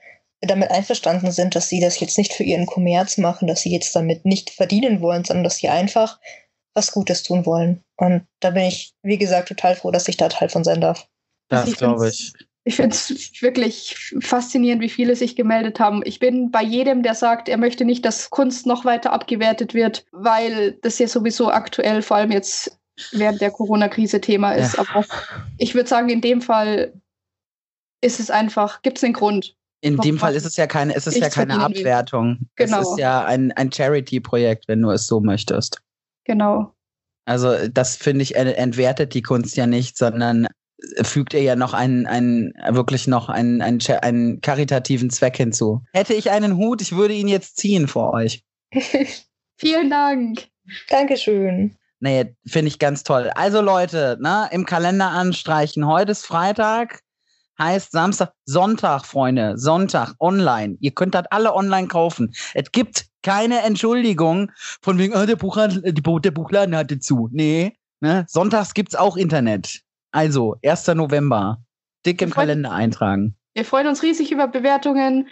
damit einverstanden sind, dass sie das jetzt nicht für ihren Kommerz machen, dass sie jetzt damit nicht verdienen wollen, sondern dass sie einfach was Gutes tun wollen. Und da bin ich, wie gesagt, total froh, dass ich da Teil von sein darf. Das ich glaube ich. Ich finde es wirklich faszinierend, wie viele sich gemeldet haben. Ich bin bei jedem, der sagt, er möchte nicht, dass Kunst noch weiter abgewertet wird, weil das ja sowieso aktuell, vor allem jetzt während der Corona-Krise Thema ist. Ja. Aber ich würde sagen, in dem Fall ist es einfach, gibt es einen Grund. In dem Fall ist es ja keine, es ist ja keine. Abwertung. Genau. Es ist ja ein, ein Charity-Projekt, wenn du es so möchtest. Genau. Also das finde ich ent- entwertet die Kunst ja nicht, sondern fügt ihr ja noch einen, einen wirklich noch einen, einen, einen karitativen Zweck hinzu. Hätte ich einen Hut, ich würde ihn jetzt ziehen vor euch. *laughs* Vielen Dank. Dankeschön. Nee, finde ich ganz toll. Also Leute, ne, im Kalender anstreichen. Heute ist Freitag, heißt Samstag, Sonntag, Freunde, Sonntag, online. Ihr könnt das alle online kaufen. Es gibt keine Entschuldigung von wegen, oh, der, Buchhandel, Bu- der Buchladen hatte zu. Nee, ne, sonntags gibt's auch Internet. Also, 1. November. Dick im Kalender eintragen. Wir freuen uns riesig über Bewertungen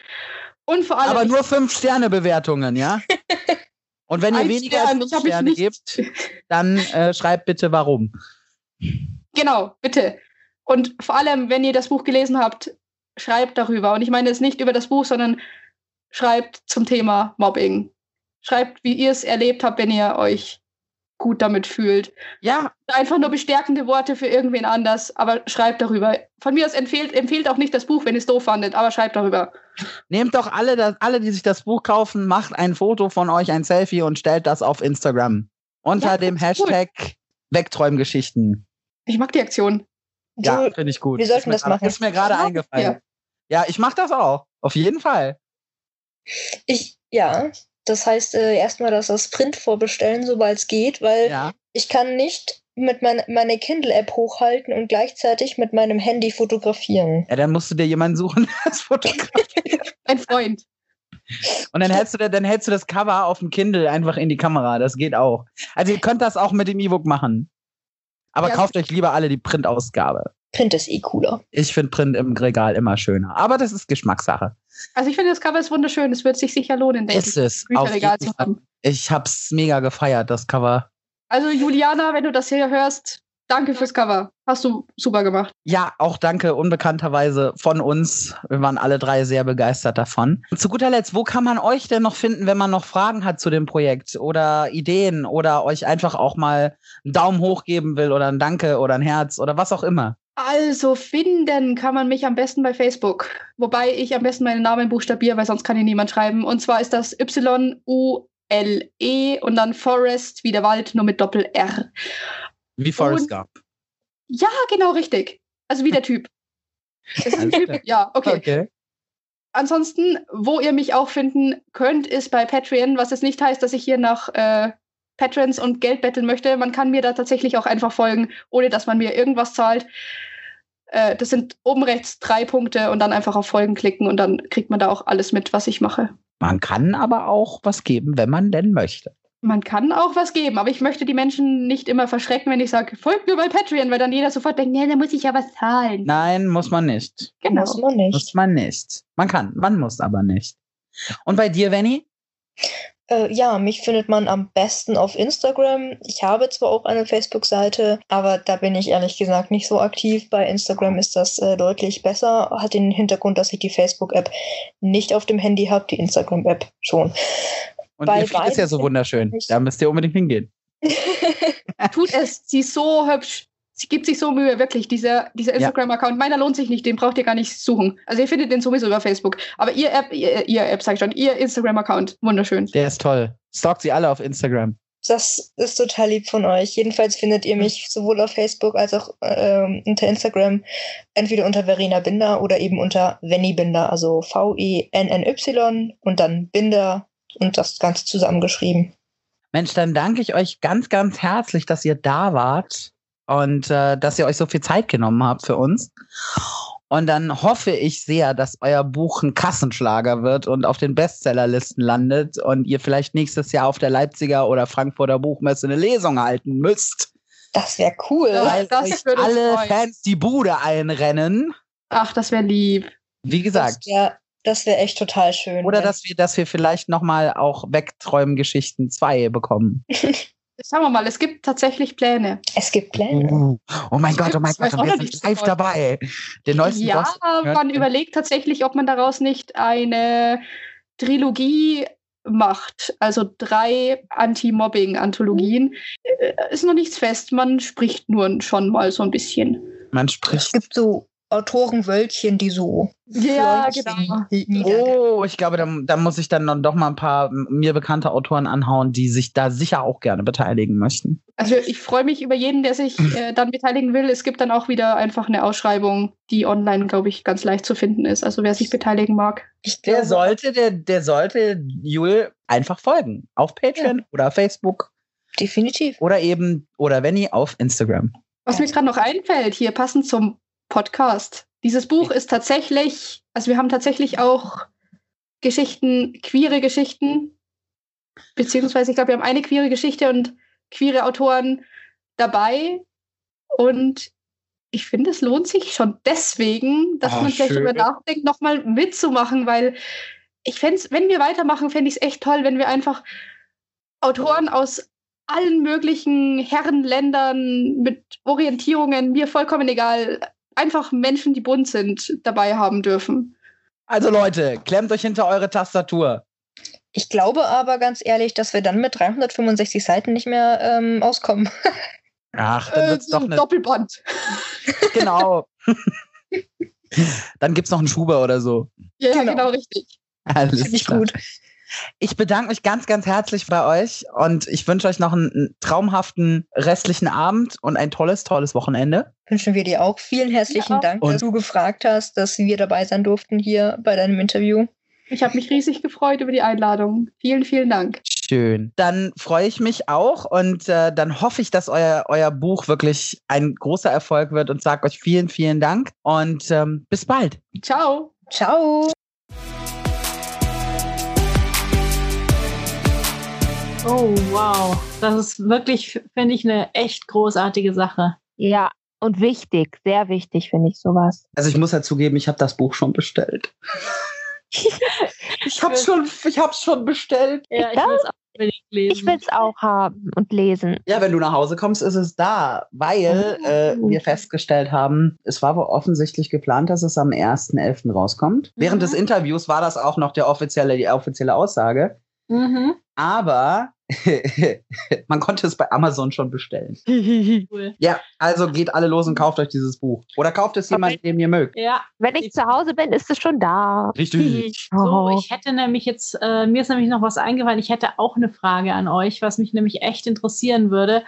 und vor allem. Aber nur 5-Sterne-Bewertungen, ja? *laughs* Und wenn ihr weniger Stern, als ich 5 hab mich Sterne gebt, dann äh, schreibt bitte warum. Genau, bitte. Und vor allem, wenn ihr das Buch gelesen habt, schreibt darüber. Und ich meine es nicht über das Buch, sondern schreibt zum Thema Mobbing. Schreibt, wie ihr es erlebt habt, wenn ihr euch gut damit fühlt. Ja, Einfach nur bestärkende Worte für irgendwen anders, aber schreibt darüber. Von mir aus empfehlt, empfehlt auch nicht das Buch, wenn ihr es doof fandet, aber schreibt darüber. Nehmt doch alle, das, alle, die sich das Buch kaufen, macht ein Foto von euch, ein Selfie und stellt das auf Instagram. Unter Ja, dem. Hashtag Wegträumgeschichten. Ich mag die Aktion. Ja, Du, finde ich gut. wir sollten das grade- machen. Ist mir gerade Ja, eingefallen. Ja, ich mache das auch. Auf jeden Fall. ich, ja, das heißt äh, erstmal, dass das Print vorbestellen, sobald es geht, weil Ja. ich kann nicht mit mein, meine Kindle-App hochhalten und gleichzeitig mit meinem Handy fotografieren. ja, dann musst du dir jemanden suchen, *laughs* der das fotografiert. *laughs* Ein Freund. Und dann hältst, du, da- dann hältst du das Cover auf dem Kindle einfach in die Kamera. Das geht auch. Also ihr könnt das auch mit dem E-Book machen. Aber Ja. kauft euch lieber alle die Printausgabe. Print ist eh cooler. Ich finde Print im Regal immer schöner. Aber das ist Geschmackssache. Also ich finde, das Cover ist wunderschön. Es wird sich sicher lohnen, denke Ist ich, es. Bücherregal zu haben. Ich hab's mega gefeiert, das Cover. Also Juliana, wenn du das hier hörst, danke fürs Cover. Hast du super gemacht. Ja, auch danke unbekannterweise von uns. Wir waren alle drei sehr begeistert davon. Zu guter Letzt, wo kann man euch denn noch finden, wenn man noch Fragen hat zu dem Projekt oder Ideen oder euch einfach auch mal einen Daumen hoch geben will oder ein Danke oder ein Herz oder was auch immer? Also finden kann man mich am besten bei Facebook. Wobei ich am besten meinen Namen buchstabiere, weil sonst kann ihn niemand schreiben. Und zwar ist das Y-U-L-E und dann Forest wie der Wald, nur mit Doppel-R. Wie Forrest Gump. Ja, genau, richtig. Also wie der Typ. *laughs* Ist ein Typ? Ja, okay. Okay. Ansonsten, wo ihr mich auch finden könnt, ist bei Patreon, was jetzt nicht heißt, dass ich hier nach äh, Patrons und Geld betteln möchte. Man kann mir da tatsächlich auch einfach folgen, ohne dass man mir irgendwas zahlt. Äh, das sind oben rechts drei Punkte und dann einfach auf Folgen klicken und dann kriegt man da auch alles mit, was ich mache. Man kann aber auch was geben, wenn man denn möchte. Man kann auch was geben, aber ich möchte die Menschen nicht immer verschrecken, wenn ich sage, folgt mir bei Patreon, weil dann jeder sofort denkt, ja, da muss ich ja was zahlen. Nein, muss man nicht. genau. Muss man nicht. Muss man nicht. Man kann, man muss aber nicht. Und bei dir, Venny? Äh, ja, mich findet man am besten auf Instagram. Ich habe zwar auch eine Facebook-Seite, aber da bin ich ehrlich gesagt nicht so aktiv. Bei Instagram ist das äh, deutlich besser. Hat den Hintergrund, dass ich die Facebook-App nicht auf dem Handy habe, die Instagram-App schon. Und Bei ihr Feed ist ja so wunderschön. Da müsst ihr unbedingt hingehen. *laughs* Tut es, sie ist so hübsch. Sie gibt sich so Mühe, wirklich. Dieser, dieser Instagram-Account, meiner lohnt sich nicht, den braucht ihr gar nicht suchen. Also ihr findet den sowieso über Facebook. Aber ihr App, ihr, ihr App, sag ich schon, ihr Instagram-Account, wunderschön. Der ist toll. Stalkt sie alle auf Instagram. Das ist total lieb von euch. Jedenfalls findet ihr mich sowohl auf Facebook als auch ähm, unter Instagram entweder unter Verena Binder oder eben unter Venny Binder, also V-E-N-N-Y und dann Binder und das Ganze zusammengeschrieben. Mensch, dann danke ich euch ganz, ganz herzlich, dass ihr da wart und äh, dass ihr euch so viel Zeit genommen habt für uns. Und dann hoffe ich sehr, dass euer Buch ein Kassenschlager wird und auf den Bestsellerlisten landet und ihr vielleicht nächstes Jahr auf der Leipziger oder Frankfurter Buchmesse eine Lesung halten müsst. Das wäre cool. Weil das euch alle freuen. Fans die Bude einrennen. Ach, das wäre lieb. Wie gesagt. Das wäre das wär echt total schön. Oder dass wir, dass wir vielleicht nochmal auch Wegträumen-Geschichten 2 bekommen. *laughs* Schauen wir mal, es gibt tatsächlich Pläne. es gibt Pläne. Uh, oh mein Gott, oh mein Gott, auch und wir sind live dabei. Den neuesten Ja, Gossip man überlegt tatsächlich, ob man daraus nicht eine Trilogie macht. Also drei Anti-Mobbing-Anthologien. Äh, Ist noch nichts fest, man spricht nur schon mal so ein bisschen. Man Es spricht. gibt so Autorenwölkchen, die so Ja, Fläumchen genau. Oh, ich glaube, da, da muss ich dann noch- doch mal ein paar mir bekannte Autoren anhauen, die sich da sicher auch gerne beteiligen möchten. Also ich freue mich über jeden, der sich äh, dann beteiligen will. Es gibt dann auch wieder einfach eine Ausschreibung, die online, glaube ich, ganz leicht zu finden ist. Also wer sich beteiligen mag. Ich Der glaube, sollte, der, der sollte Jul einfach folgen. Auf Patreon oder Facebook definitiv. oder eben, oder Venny auf Instagram. Was mir gerade noch einfällt, hier passend zum Podcast. Dieses Buch ist tatsächlich, also wir haben tatsächlich auch Geschichten, queere Geschichten, beziehungsweise ich glaube, wir haben eine queere Geschichte und queere Autoren dabei. Und ich finde, es lohnt sich schon deswegen, dass Ah, man vielleicht darüber nachdenkt, nochmal mitzumachen, weil ich fände wenn wir weitermachen, fände ich es echt toll, wenn wir einfach Autoren aus allen möglichen Herrenländern mit Orientierungen, mir vollkommen egal, einfach Menschen, die bunt sind, dabei haben dürfen. Also Leute, klemmt euch hinter eure Tastatur. Ich glaube aber ganz ehrlich, dass wir dann mit 365 Seiten nicht mehr ähm, auskommen. *laughs* Ach, dann wird's Äh, doch eine, Doppelband. *laughs* genau. *laughs* dann gibt's noch einen Schuber oder so. Ja, Genau. genau, richtig. Alles Finde ich klar. gut. Ich bedanke mich ganz, ganz herzlich bei euch und ich wünsche euch noch einen, einen traumhaften restlichen Abend und ein tolles, tolles Wochenende. Wünschen wir dir auch vielen herzlichen Ja. Dank, Und- dass du gefragt hast, dass wir dabei sein durften hier bei deinem Interview. Ich habe mich riesig gefreut über die Einladung. Vielen, vielen Dank. Schön. Dann freue ich mich auch und äh, dann hoffe ich, dass euer, euer Buch wirklich ein großer Erfolg wird und sage euch vielen, vielen Dank und ähm, bis bald. Ciao. Ciao! Oh, wow. Das ist wirklich, finde ich, eine echt großartige Sache. Ja, und wichtig, sehr wichtig finde ich sowas. Also ich muss ja zugeben, ich habe das Buch schon bestellt. ich hab's schon, ich hab's schon bestellt. Ja, ich will es auch unbedingt lesen. Ich will es auch haben und lesen. Ja, wenn du nach Hause kommst, ist es da, weil äh, wir festgestellt haben, es war wohl offensichtlich geplant, dass es am 1.11. rauskommt. Während des Interviews war das auch noch der offizielle, die offizielle Aussage. Mhm. Aber *laughs* man konnte es bei Amazon schon bestellen. *laughs* Cool. Ja, also geht alle los und kauft euch dieses Buch. Oder kauft es jemand, dem ihr mögt. Ja, Wenn ich zu Hause bin, ist es schon da. Richtig. *laughs* So, Oh. ich hätte nämlich jetzt, äh, mir ist nämlich noch was eingefallen. Ich hätte auch eine Frage an euch, was mich nämlich echt interessieren würde.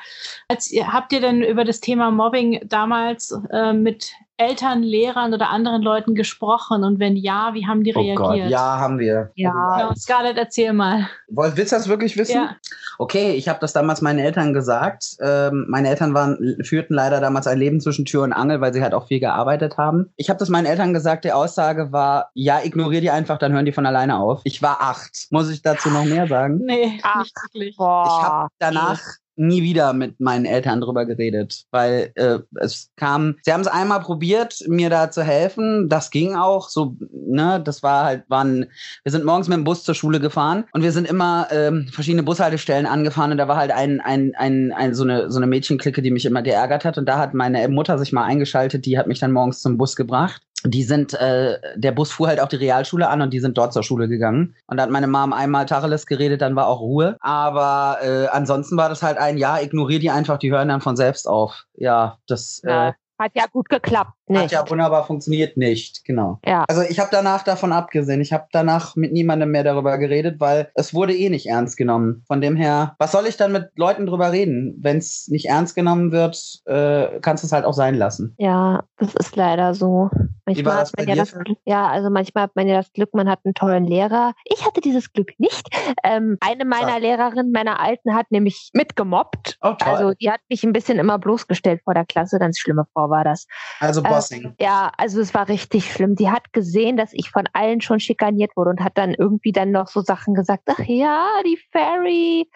Als habt ihr denn über das Thema Mobbing damals äh, mit Eltern, Lehrern oder anderen Leuten gesprochen? Und wenn ja, wie haben die reagiert? Ja, haben wir. Ja. Genau, Scarlett, erzähl mal. Woll- Willst du das wirklich wissen? Ja. Okay, ich habe das damals meinen Eltern gesagt. Ähm, meine Eltern waren, führten leider damals ein Leben zwischen Tür und Angel, weil sie halt auch viel gearbeitet haben. Ich habe das meinen Eltern gesagt. Die Aussage war, ja, ignorier die einfach, dann hören die von alleine auf. Ich war acht. Muss ich dazu noch mehr sagen? Nee, Ach. nicht wirklich. Boah. Ich habe danach nie wieder mit meinen Eltern drüber geredet, weil äh, es kam, sie haben es einmal probiert, mir da zu helfen. Das ging auch so, ne, das war halt, waren, wir sind morgens mit dem Bus zur Schule gefahren und wir sind immer ähm, verschiedene Bushaltestellen angefahren und da war halt ein, ein, ein, ein so eine so eine Mädchenklicke, die mich immer geärgert hat und da hat meine Mutter sich mal eingeschaltet, die hat mich dann morgens zum Bus gebracht. Die sind, äh, der Bus fuhr halt auch die Realschule an und die sind dort zur Schule gegangen. Und da hat meine Mom einmal Tacheles geredet, dann war auch Ruhe. Aber äh, ansonsten war das halt ein, ja, ignoriere die einfach, die hören dann von selbst auf. Ja, das Ja, äh, hat ja gut geklappt. Nicht? hat ja wunderbar funktioniert nicht, genau. Ja. Also ich habe danach davon abgesehen. Ich habe danach mit niemandem mehr darüber geredet, weil es wurde eh nicht ernst genommen. Von dem her, was soll ich dann mit Leuten drüber reden? Wenn es nicht ernst genommen wird, äh, kannst du es halt auch sein lassen. Ja, das ist leider so. Manchmal hat man ja das ja, also manchmal hat man ja das Glück, man hat einen tollen Lehrer. Ich hatte dieses Glück nicht. Ähm, eine meiner Schade. Lehrerinnen, meiner alten, hat nämlich mitgemobbt. Oh. Also die hat mich ein bisschen immer bloßgestellt vor der Klasse. Ganz schlimme Frau war das. Also Äh, Bossing. Ja, also es war richtig schlimm. Die hat gesehen, dass ich von allen schon schikaniert wurde und hat dann irgendwie dann noch so Sachen gesagt. Ach ja, die Fairy.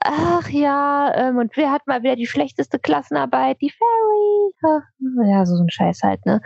Ach ja, ähm, und wer hat mal wieder die schlechteste Klassenarbeit? Die Fairy. Ja, so ein Scheiß halt, ne?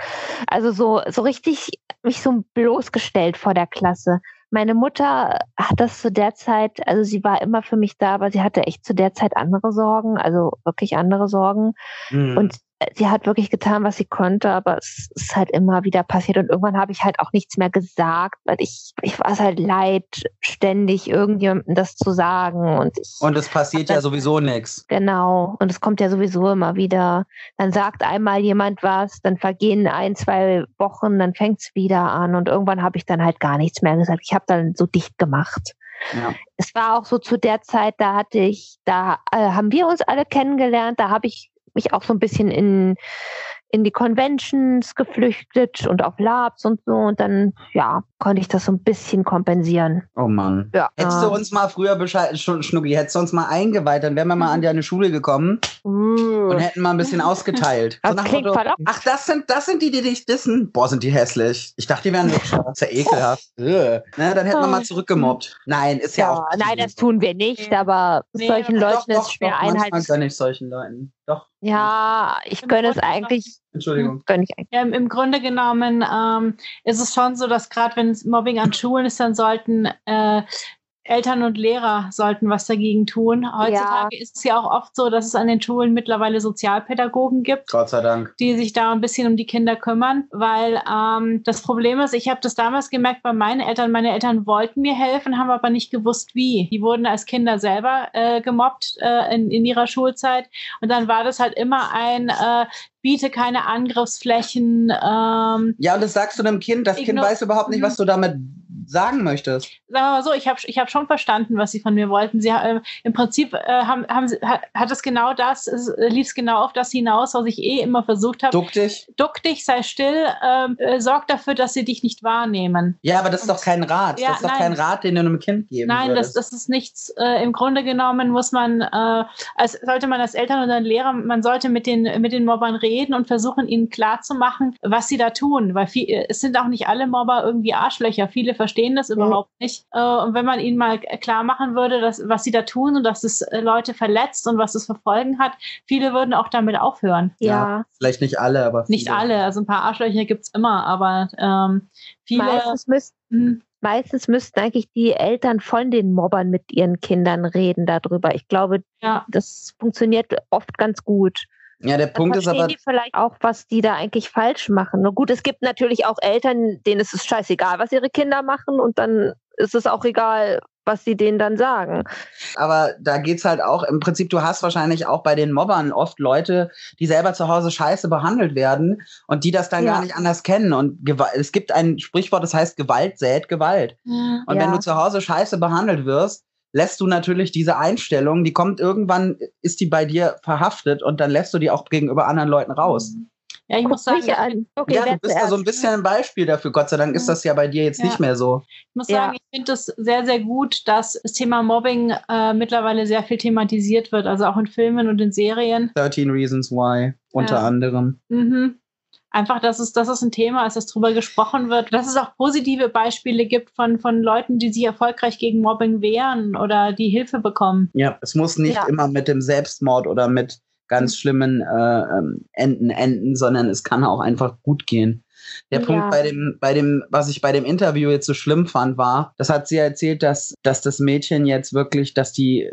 Also so, so richtig mich so bloßgestellt vor der Klasse. Meine Mutter hat das zu der Zeit, also sie war immer für mich da, aber sie hatte echt zu der Zeit andere Sorgen, also wirklich andere Sorgen. Hm. Und sie hat wirklich getan, was sie konnte, aber es ist halt immer wieder passiert. Und irgendwann habe ich halt auch nichts mehr gesagt, weil ich, ich war es halt leid, ständig irgendjemandem das zu sagen. Und ich, Und es passiert ja sowieso nichts. genau. Und es kommt ja sowieso immer wieder. Dann sagt einmal jemand was, dann vergehen ein, zwei Wochen, dann fängt es wieder an. Und irgendwann habe ich dann halt gar nichts mehr gesagt. Ich habe dann so dicht gemacht Ja. es war auch so zu der Zeit, da hatte ich, da äh, haben wir uns alle kennengelernt, da habe ich mich auch so ein bisschen in, in die Conventions geflüchtet und auf Labs und so und dann, ja, konnte ich das so ein bisschen kompensieren. Oh Mann. Ja. Hättest du uns mal früher Bescheid, Sch- Schnucki, hättest du uns mal eingeweiht, dann wären wir mal an deine Schule gekommen und hätten mal ein bisschen ausgeteilt. Das nach klingt Motto, verlockend. Ach, das sind, das sind die, die dich dissen? Boah, sind die hässlich. Ich dachte, die wären hübsch. Das ist ja ekelhaft. *laughs* Ne, dann hätten wir mal zurückgemobbt. Nein, ist ja, Ja, auch. nein, das tun wir nicht, aber Nee, solchen Leuten ist schwer Manchmal einhalten. gönne ich solchen Leuten. Doch, Ja, ich gönne es eigentlich, Entschuldigung. gönne ich eigentlich. Ja, im, Grunde genommen ähm, ist es schon so, dass gerade wenn es Mobbing an Schulen ist, dann sollten äh, Eltern und Lehrer sollten was dagegen tun. Heutzutage ist es ja auch oft so, dass es an den Schulen mittlerweile Sozialpädagogen gibt, Gott sei Dank. die sich da ein bisschen um die Kinder kümmern, weil ähm, das Problem ist, ich habe das damals gemerkt bei meinen Eltern. Meine Eltern wollten mir helfen, haben aber nicht gewusst, wie. Die wurden als Kinder selber äh, gemobbt äh, in, in ihrer Schulzeit und dann war das halt immer ein äh, biete keine Angriffsflächen. Ähm, Ja, und das sagst du einem Kind. Das Kind weiß überhaupt nicht, Mhm. was du damit sagen möchtest. sagen wir mal so, ich habe ich hab schon verstanden, was sie von mir wollten. Sie äh, im Prinzip äh, haben, haben sie, hat, hat es genau das, äh, lief es genau auf das hinaus, was ich eh immer versucht habe. Duck dich. Duck dich, sei still, ähm, äh, sorg dafür, dass sie dich nicht wahrnehmen. Ja, aber das ist doch kein Rat. Ja, das ist doch nein. kein Rat, den du einem Kind geben Nein, das, würdest. das ist nichts. Äh, Im Grunde genommen muss man, äh, als sollte man als Eltern oder Lehrer, man sollte mit den, mit den Mobbern reden und versuchen, ihnen klarzumachen, was sie da tun. Weil viel, es sind auch nicht alle Mobber irgendwie Arschlöcher. Viele verstehen das überhaupt nicht. Äh, und wenn man ihnen mal klar machen würde, dass, was sie da tun und dass es äh, Leute verletzt und was es für Folgen hat, viele würden auch damit aufhören. Ja, Vielleicht nicht alle, aber Nicht viele. alle, also ein paar Arschlöcher gibt's immer, aber ähm, viele. meistens müssten Hm. Meistens müssten eigentlich die Eltern von den Mobbern mit ihren Kindern reden darüber. Ich glaube, Ja. das funktioniert oft ganz gut. Ja, der Punkt ist aber, die vielleicht auch, was die da eigentlich falsch machen. Na gut, es gibt natürlich auch Eltern, denen ist es scheißegal, was ihre Kinder machen und dann ist es auch egal, was sie denen dann sagen. aber da geht's halt auch, im Prinzip, du hast wahrscheinlich auch bei den Mobbern oft Leute, die selber zu Hause scheiße behandelt werden und die das dann Ja. gar nicht anders kennen. Und es gibt ein Sprichwort, das heißt, Gewalt sät Gewalt. Und wenn Ja. du zu Hause scheiße behandelt wirst, lässt du natürlich diese Einstellung, die kommt irgendwann, ist die bei dir verhaftet und dann lässt du die auch gegenüber anderen Leuten raus. Ja, ich Guck muss sagen, an. Okay, ja, du bist da so ein bisschen ein Beispiel dafür. Gott sei Dank ist das ja bei dir jetzt Ja. nicht mehr so. Ich muss Ja. sagen, ich finde es sehr, sehr gut, dass das Thema Mobbing äh, mittlerweile sehr viel thematisiert wird, also auch in Filmen und in Serien. 13 Reasons Why, unter Ja. anderem. Mhm. Einfach, dass es, dass es ein Thema ist, dass drüber gesprochen wird, dass es auch positive Beispiele gibt von, von Leuten, die sich erfolgreich gegen Mobbing wehren oder die Hilfe bekommen. Ja, es muss nicht Ja. immer mit dem Selbstmord oder mit ganz schlimmen äh, ähm, Enden enden, sondern es kann auch einfach gut gehen. Der Ja. Punkt bei dem, bei dem, was ich bei dem Interview jetzt so schlimm fand, war, das hat sie erzählt, dass, dass das Mädchen jetzt wirklich, dass die äh,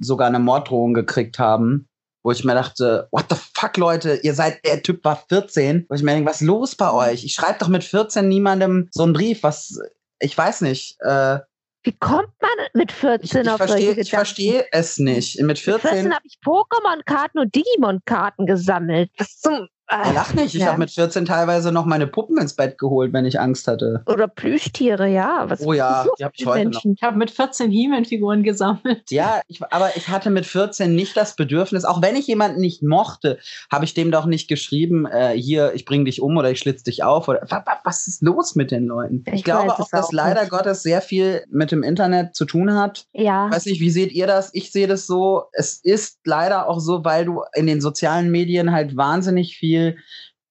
sogar eine Morddrohung gekriegt haben. Wo ich mir dachte, what the fuck, Leute, ihr seid, der Typ war 14. Wo ich mir denke, was ist los bei euch? Ich schreibe doch mit 14 niemandem so einen Brief, was, ich weiß nicht. Äh, Wie kommt man mit 14 ich ich auf verstehe solche ich Gedanken? verstehe es nicht. Mit Mit 14 14, habe ich Pokémon-Karten und Digimon-Karten gesammelt. Was zum. Ja, lach nicht, ich Ja. habe mit 14 teilweise noch meine Puppen ins Bett geholt, wenn ich Angst hatte. Oder Plüschtiere, ja. Was Oh ja, die hab ich mit heute noch. Menschen? Ich habe mit 14 He-Man-Figuren gesammelt. Ja, ich, aber ich hatte mit 14 nicht das Bedürfnis, auch wenn ich jemanden nicht mochte, habe ich dem doch nicht geschrieben, äh, hier, ich bring dich um oder ich schlitz dich auf. Oder, wa- wa- was ist los mit den Leuten? Ich, Ich glaube auch, dass auch leider nicht. Gottes sehr viel mit dem Internet zu tun hat. Ja. Ich weiß nicht, wie seht ihr das? Ich sehe das so. Es ist leider auch so, weil du in den sozialen Medien halt wahnsinnig viel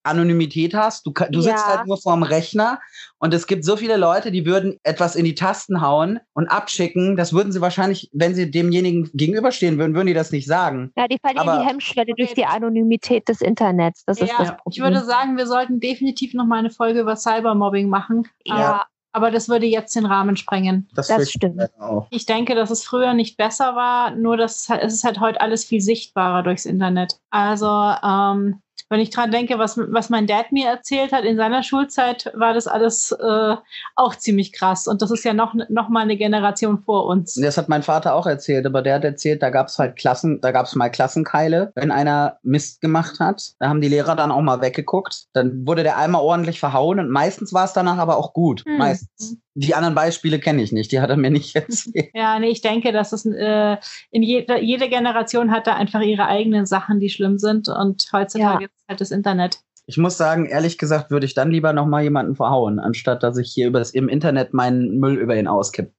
Anonymität hast. Du, du sitzt Ja. halt nur vorm Rechner und es gibt so viele Leute, die würden etwas in die Tasten hauen und abschicken. Das würden sie wahrscheinlich, wenn sie demjenigen gegenüberstehen würden, würden die das nicht sagen. Ja, die verlieren Aber- die Hemmschwelle durch die Anonymität des Internets. Das ist das Ja, Problem. ich würde sagen, wir sollten definitiv noch mal eine Folge über Cybermobbing machen. Aber, ja, aber das würde jetzt den Rahmen sprengen. Das ich stimmt. Ich denke, dass es früher nicht besser war, nur dass es halt- es ist halt heute alles viel sichtbarer durchs Internet. Also ähm, wenn ich dran denke, was, was mein Dad mir erzählt hat, in seiner Schulzeit war das alles äh, auch ziemlich krass. Und das ist ja noch, noch mal eine Generation vor uns. Das hat mein Vater auch erzählt, aber der hat erzählt, da gab es halt Klassen, da gab es mal Klassenkeile, wenn einer Mist gemacht hat. Da haben die Lehrer dann auch mal weggeguckt. Dann wurde der einmal ordentlich verhauen und meistens war es danach aber auch gut. Hm. Meistens. Die anderen Beispiele kenne ich nicht, die hat er mir nicht *laughs* erzählt. Ja, nee, ich denke, dass es äh, in jeder jede Generation hat da einfach ihre eigenen Sachen, die schlimm sind. Und heutzutage Ja. Halt das Internet. Ich muss sagen, ehrlich gesagt, würde ich dann lieber noch mal jemanden verhauen, anstatt dass ich hier über das, im Internet meinen Müll über ihn auskippe.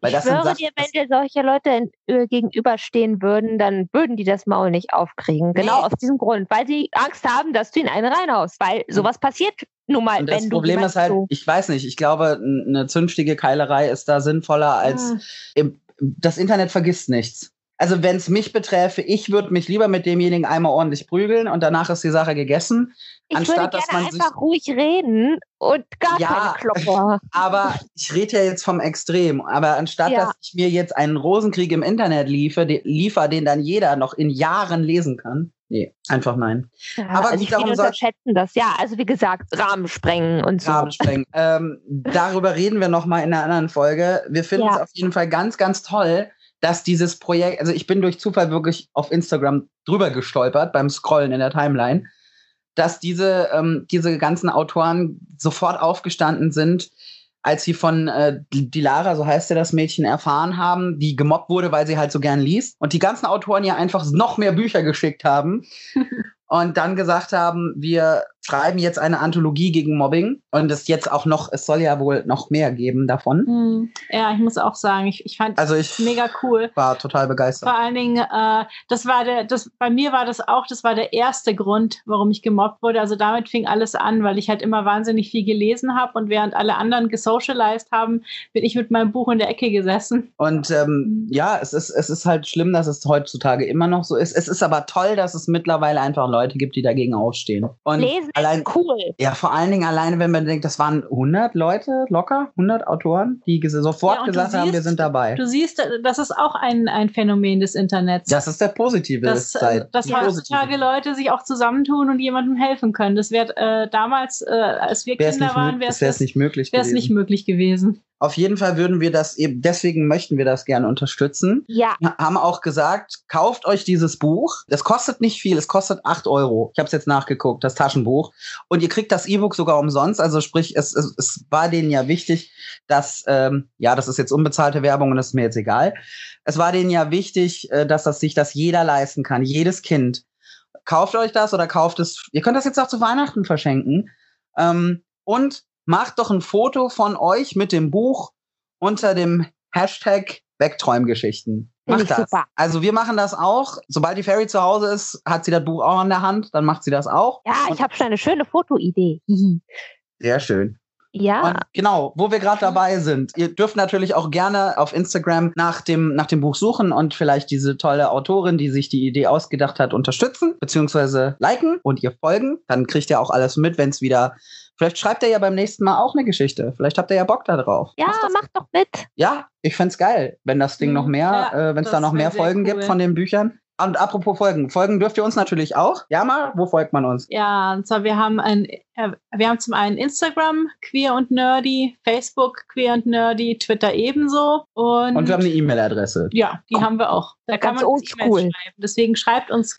Weil ich das schwöre Sachen, dir, wenn das- dir solche Leute in, äh, gegenüberstehen würden, dann würden die das Maul nicht aufkriegen. Genau Nee. aus diesem Grund, weil sie Angst haben, dass du ihn einen reinhaust. Weil sowas passiert nun mal, und das wenn du Problem jemanden ist halt, so- ich weiß nicht, ich glaube, eine zünstige Keilerei ist da sinnvoller als Ah. im, das Internet vergisst nichts. Also wenn es mich beträfe, ich würde mich lieber mit demjenigen einmal ordentlich prügeln und danach ist die Sache gegessen. ich würde anstatt, dass gerne man sich- einfach ruhig reden und gar Ja. keine Klopper. *laughs* Aber ich rede ja jetzt vom Extrem. Aber anstatt Ja. dass ich mir jetzt einen Rosenkrieg im Internet liefer, de, liefer, den dann jeder noch in Jahren lesen kann. Nee, einfach nein. Ja, Aber also gut, darum unterschätzen das. Ja, also wie gesagt, Rahmen sprengen und so. Rahmen sprengen. ähm, darüber reden wir noch mal in einer anderen Folge. Wir finden es auf jeden Fall ganz, ganz toll, dass dieses Projekt, also ich bin durch Zufall wirklich auf Instagram drüber gestolpert beim Scrollen in der Timeline, dass diese, ähm, diese ganzen Autoren sofort aufgestanden sind, als sie von äh, die Lara, so heißt ja das Mädchen, erfahren haben, die gemobbt wurde, weil sie halt so gern liest. Und die ganzen Autoren ja einfach noch mehr Bücher geschickt haben. *laughs* und dann gesagt haben, wir schreiben jetzt eine Anthologie gegen Mobbing. Und es jetzt auch noch, es soll ja wohl noch mehr geben davon. Hm. Ja, ich muss auch sagen, ich, ich fand Also ich mega cool. war total begeistert. Vor allen Dingen, äh, das war der, das, bei mir war das auch, das war der erste Grund, warum ich gemobbt wurde. Also damit fing alles an, weil ich halt immer wahnsinnig viel gelesen habe und während alle anderen gesocialized haben, bin ich mit meinem Buch in der Ecke gesessen. Und ähm, Mhm. ja, es ist, es ist halt schlimm, dass es heutzutage immer noch so ist. Es ist aber toll, dass es mittlerweile einfach Leute gibt, die dagegen aufstehen. Und Lesen allein, cool. ja, vor allen Dingen alleine, wenn man denkt, das waren 100 Leute, locker, 100 Autoren, die ges- sofort Ja, gesagt haben, wir siehst- sind dabei. Du siehst, das ist auch ein, ein Phänomen des Internets. Das ist der positive dass, äh, Zeit. dass heutzutage. Leute sich auch zusammentun und jemandem helfen können. Das wäre äh, damals, äh, als wir Wär's Kinder nicht, waren, wäre es nicht möglich gewesen. nicht möglich gewesen. Auf jeden Fall würden wir das eben, deswegen möchten wir das gerne unterstützen. Ja, haben auch gesagt, kauft euch dieses Buch. Das kostet nicht viel, es kostet 8 Euro. Ich habe es jetzt nachgeguckt, das Taschenbuch. Und ihr kriegt das E-Book sogar umsonst. Also sprich, es, es, es war denen ja wichtig, dass, ähm, ja, das ist jetzt unbezahlte Werbung und das ist mir jetzt egal. Es war denen ja wichtig, äh, dass das sich das jeder leisten kann, jedes Kind. Kauft euch das oder kauft es. Ihr könnt das jetzt auch zu Weihnachten verschenken. Ähm, und macht doch ein Foto von euch mit dem Buch unter dem Hashtag Wegträumgeschichten. Macht das. super. Also wir machen das auch. Sobald die Fairy zu Hause ist, hat sie das Buch auch in der Hand, dann macht sie das auch. ja, Und- ich habe schon eine schöne Fotoidee. *laughs* Sehr schön. ja, Und genau, wo wir gerade dabei sind. Ihr dürft natürlich auch gerne auf Instagram nach dem, nach dem Buch suchen und vielleicht diese tolle Autorin, die sich die Idee ausgedacht hat, unterstützen, beziehungsweise liken und ihr folgen. Dann kriegt ihr auch alles mit, wenn es wieder. Vielleicht schreibt ihr ja beim nächsten Mal auch eine Geschichte. Vielleicht habt ihr ja Bock da drauf. ja, Macht doch mit. Ja, ich fänd's geil, wenn das Ding noch mehr, Ja, äh, wenn es da noch mehr Folgen cool. gibt von den Büchern. Und apropos Folgen. Folgen dürft ihr uns natürlich auch. Ja, mal, wo folgt man uns? Ja, und zwar wir haben ein, wir haben zum einen Instagram, Queer und Nerdy, Facebook, Queer und Nerdy, Twitter ebenso. Und, Und wir haben eine E-Mail-Adresse. ja, die haben wir auch. Da kann Ganz man uns E-Mails schreiben. Deswegen schreibt uns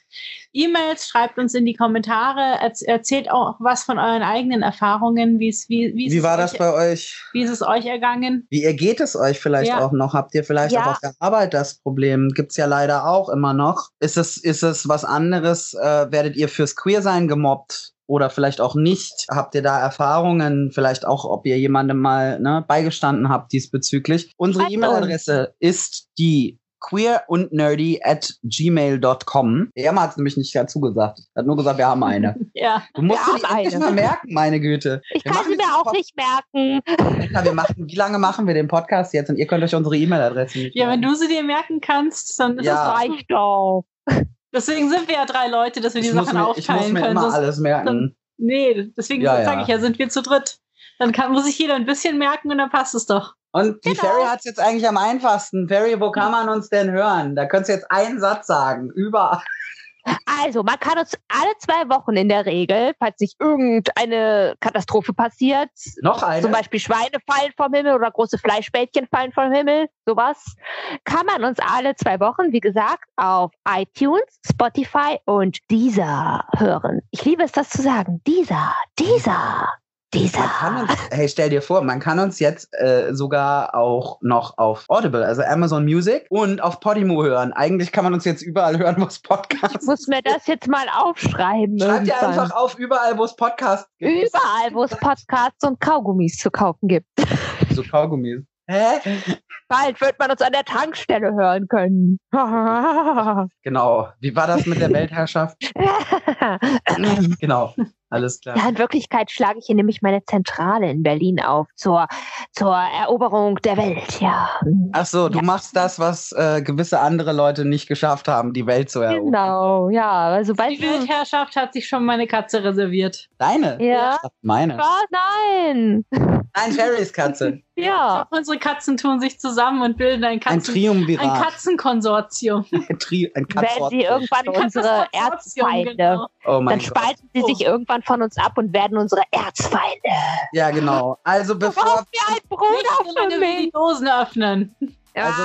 E-Mails, schreibt uns in die Kommentare, erz erzählt auch was von euren eigenen Erfahrungen, wie es wie, wie, es war euch, das bei euch? wie ist es euch ergangen? Wie ergeht es euch vielleicht Ja. auch noch? Habt ihr vielleicht Ja. auch auf der Arbeit das Problem? Gibt's ja leider auch immer noch. Ist es, ist es was anderes? Äh, werdet ihr fürs Queersein gemobbt? Oder vielleicht auch nicht? Habt ihr da Erfahrungen? Vielleicht auch, ob ihr jemandem mal ne, beigestanden habt diesbezüglich? Unsere E-Mail-Adresse ist die queer und nerdy at gmail.com. Emma hat es nämlich nicht dazu gesagt. Er hat nur gesagt, wir haben eine. *laughs* Ja, Du musst Wir die endlich mal merken, meine Güte. Ich Wir kann machen sie mir auch Pod- nicht merken. Alter, wir machen, wie lange machen wir den Podcast jetzt? Und ihr könnt euch unsere E-Mail-Adresse nicht ja, wenn merken. du sie dir merken kannst, dann ist Ja. es Reicht doch. Deswegen sind wir ja drei Leute, dass wir die ich, muss Sachen mir, ich muss aufteilen mir können. immer sonst- alles merken. Nee, deswegen Ja, sage ja. ich ja, sind wir zu dritt. Dann kann, muss sich jeder ein bisschen merken und dann passt es doch. Und die Genau. Ferry hat es jetzt eigentlich am einfachsten. Ferry, wo kann man uns denn hören? Da könntest du jetzt einen Satz sagen. Überall. Also, man kann uns alle zwei Wochen in der Regel, falls nicht irgendeine Katastrophe passiert, Noch eine? zum Beispiel Schweine fallen vom Himmel oder große Fleischbällchen fallen vom Himmel, sowas, kann man uns alle zwei Wochen, wie gesagt, auf iTunes, Spotify und dieser hören. Ich liebe es, das zu sagen. Dieser, dieser, dieser. uns, hey, stell dir vor, man kann uns jetzt äh, sogar auch noch auf Audible, also Amazon Music und auf Podimo hören. Eigentlich kann man uns jetzt überall hören, wo es Podcasts Ich muss mir das jetzt mal aufschreiben. Ihr irgendwann. einfach auf, überall, wo es Podcasts gibt. Überall, wo es Podcasts und Kaugummis zu kaufen gibt. *laughs* So Kaugummis. Hä? Bald wird man uns an der Tankstelle hören können. Genau. Wie war das mit der *laughs* Weltherrschaft? *laughs* genau. Alles klar. Ja, in Wirklichkeit schlage ich hier nämlich meine Zentrale in Berlin auf zur, zur Eroberung der Welt, ja. Ach so, du Ja. machst das, was äh, gewisse andere Leute nicht geschafft haben, die Welt zu erobern. Genau, ja. Also Die Weltherrschaft hat sich schon meine Katze reserviert. Deine? Ja. Meine. was? Nein. Nein, Ferrys Katze. *laughs* Ja. Unsere Katzen tun sich zusammen und bilden ein, Ein Katzen, ein Triumvirat. Katzenkonsortium. *laughs* Ein, Tri ein Werden Katzort. sie irgendwann unsere Katzenkonsortium, Erzfeinde. genau. Oh mein Dann Gott. spalten sie sich irgendwann von uns ab und werden unsere Erzfeinde. Ja, genau. Also bevor mir ein Bruder für wir die mich. Dosen öffnen. Also-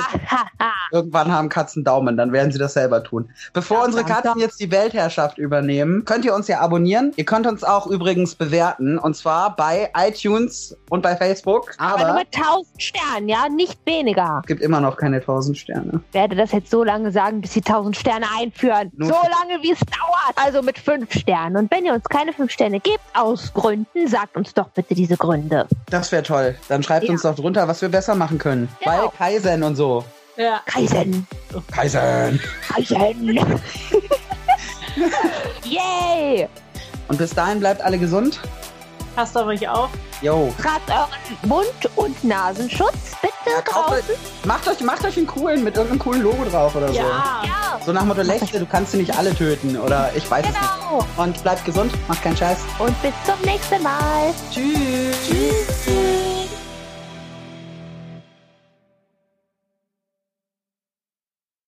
Ah, *laughs* irgendwann haben Katzen Daumen, dann werden sie das selber tun. Bevor Ja, unsere. Katzen jetzt die Weltherrschaft übernehmen, könnt ihr uns ja abonnieren. Ihr könnt uns auch übrigens bewerten und zwar bei iTunes und bei Facebook. aber nur Aber mit 1000 Sternen, ja, nicht weniger. es gibt immer noch keine 1000 Sterne. Ich werde das jetzt so lange sagen, bis sie 1000 Sterne einführen. Nur so lange, wie es dauert. Also mit 5 Sternen. Und wenn ihr uns keine 5 Sterne gebt, aus Gründen, sagt uns doch bitte diese Gründe. Das wäre toll. Dann schreibt Ja. uns doch drunter, was wir besser machen können. Genau. Bei Und so. Ja. Kaisen. Kaizen. Kaisen. *laughs* Yay! Und bis dahin bleibt alle gesund. Passt auf euch auf. Jo. Tragt euren Mund- und Nasenschutz bitte Ja, draußen. macht, euch, macht euch einen coolen mit irgendeinem coolen Logo drauf oder so. Ja. Ja, So nach Motto, Lächle, du kannst sie nicht alle töten. Oder ich weiß es genau. nicht. Und bleibt gesund, macht keinen Scheiß. Und bis zum nächsten Mal. Tschüss. Tschüss.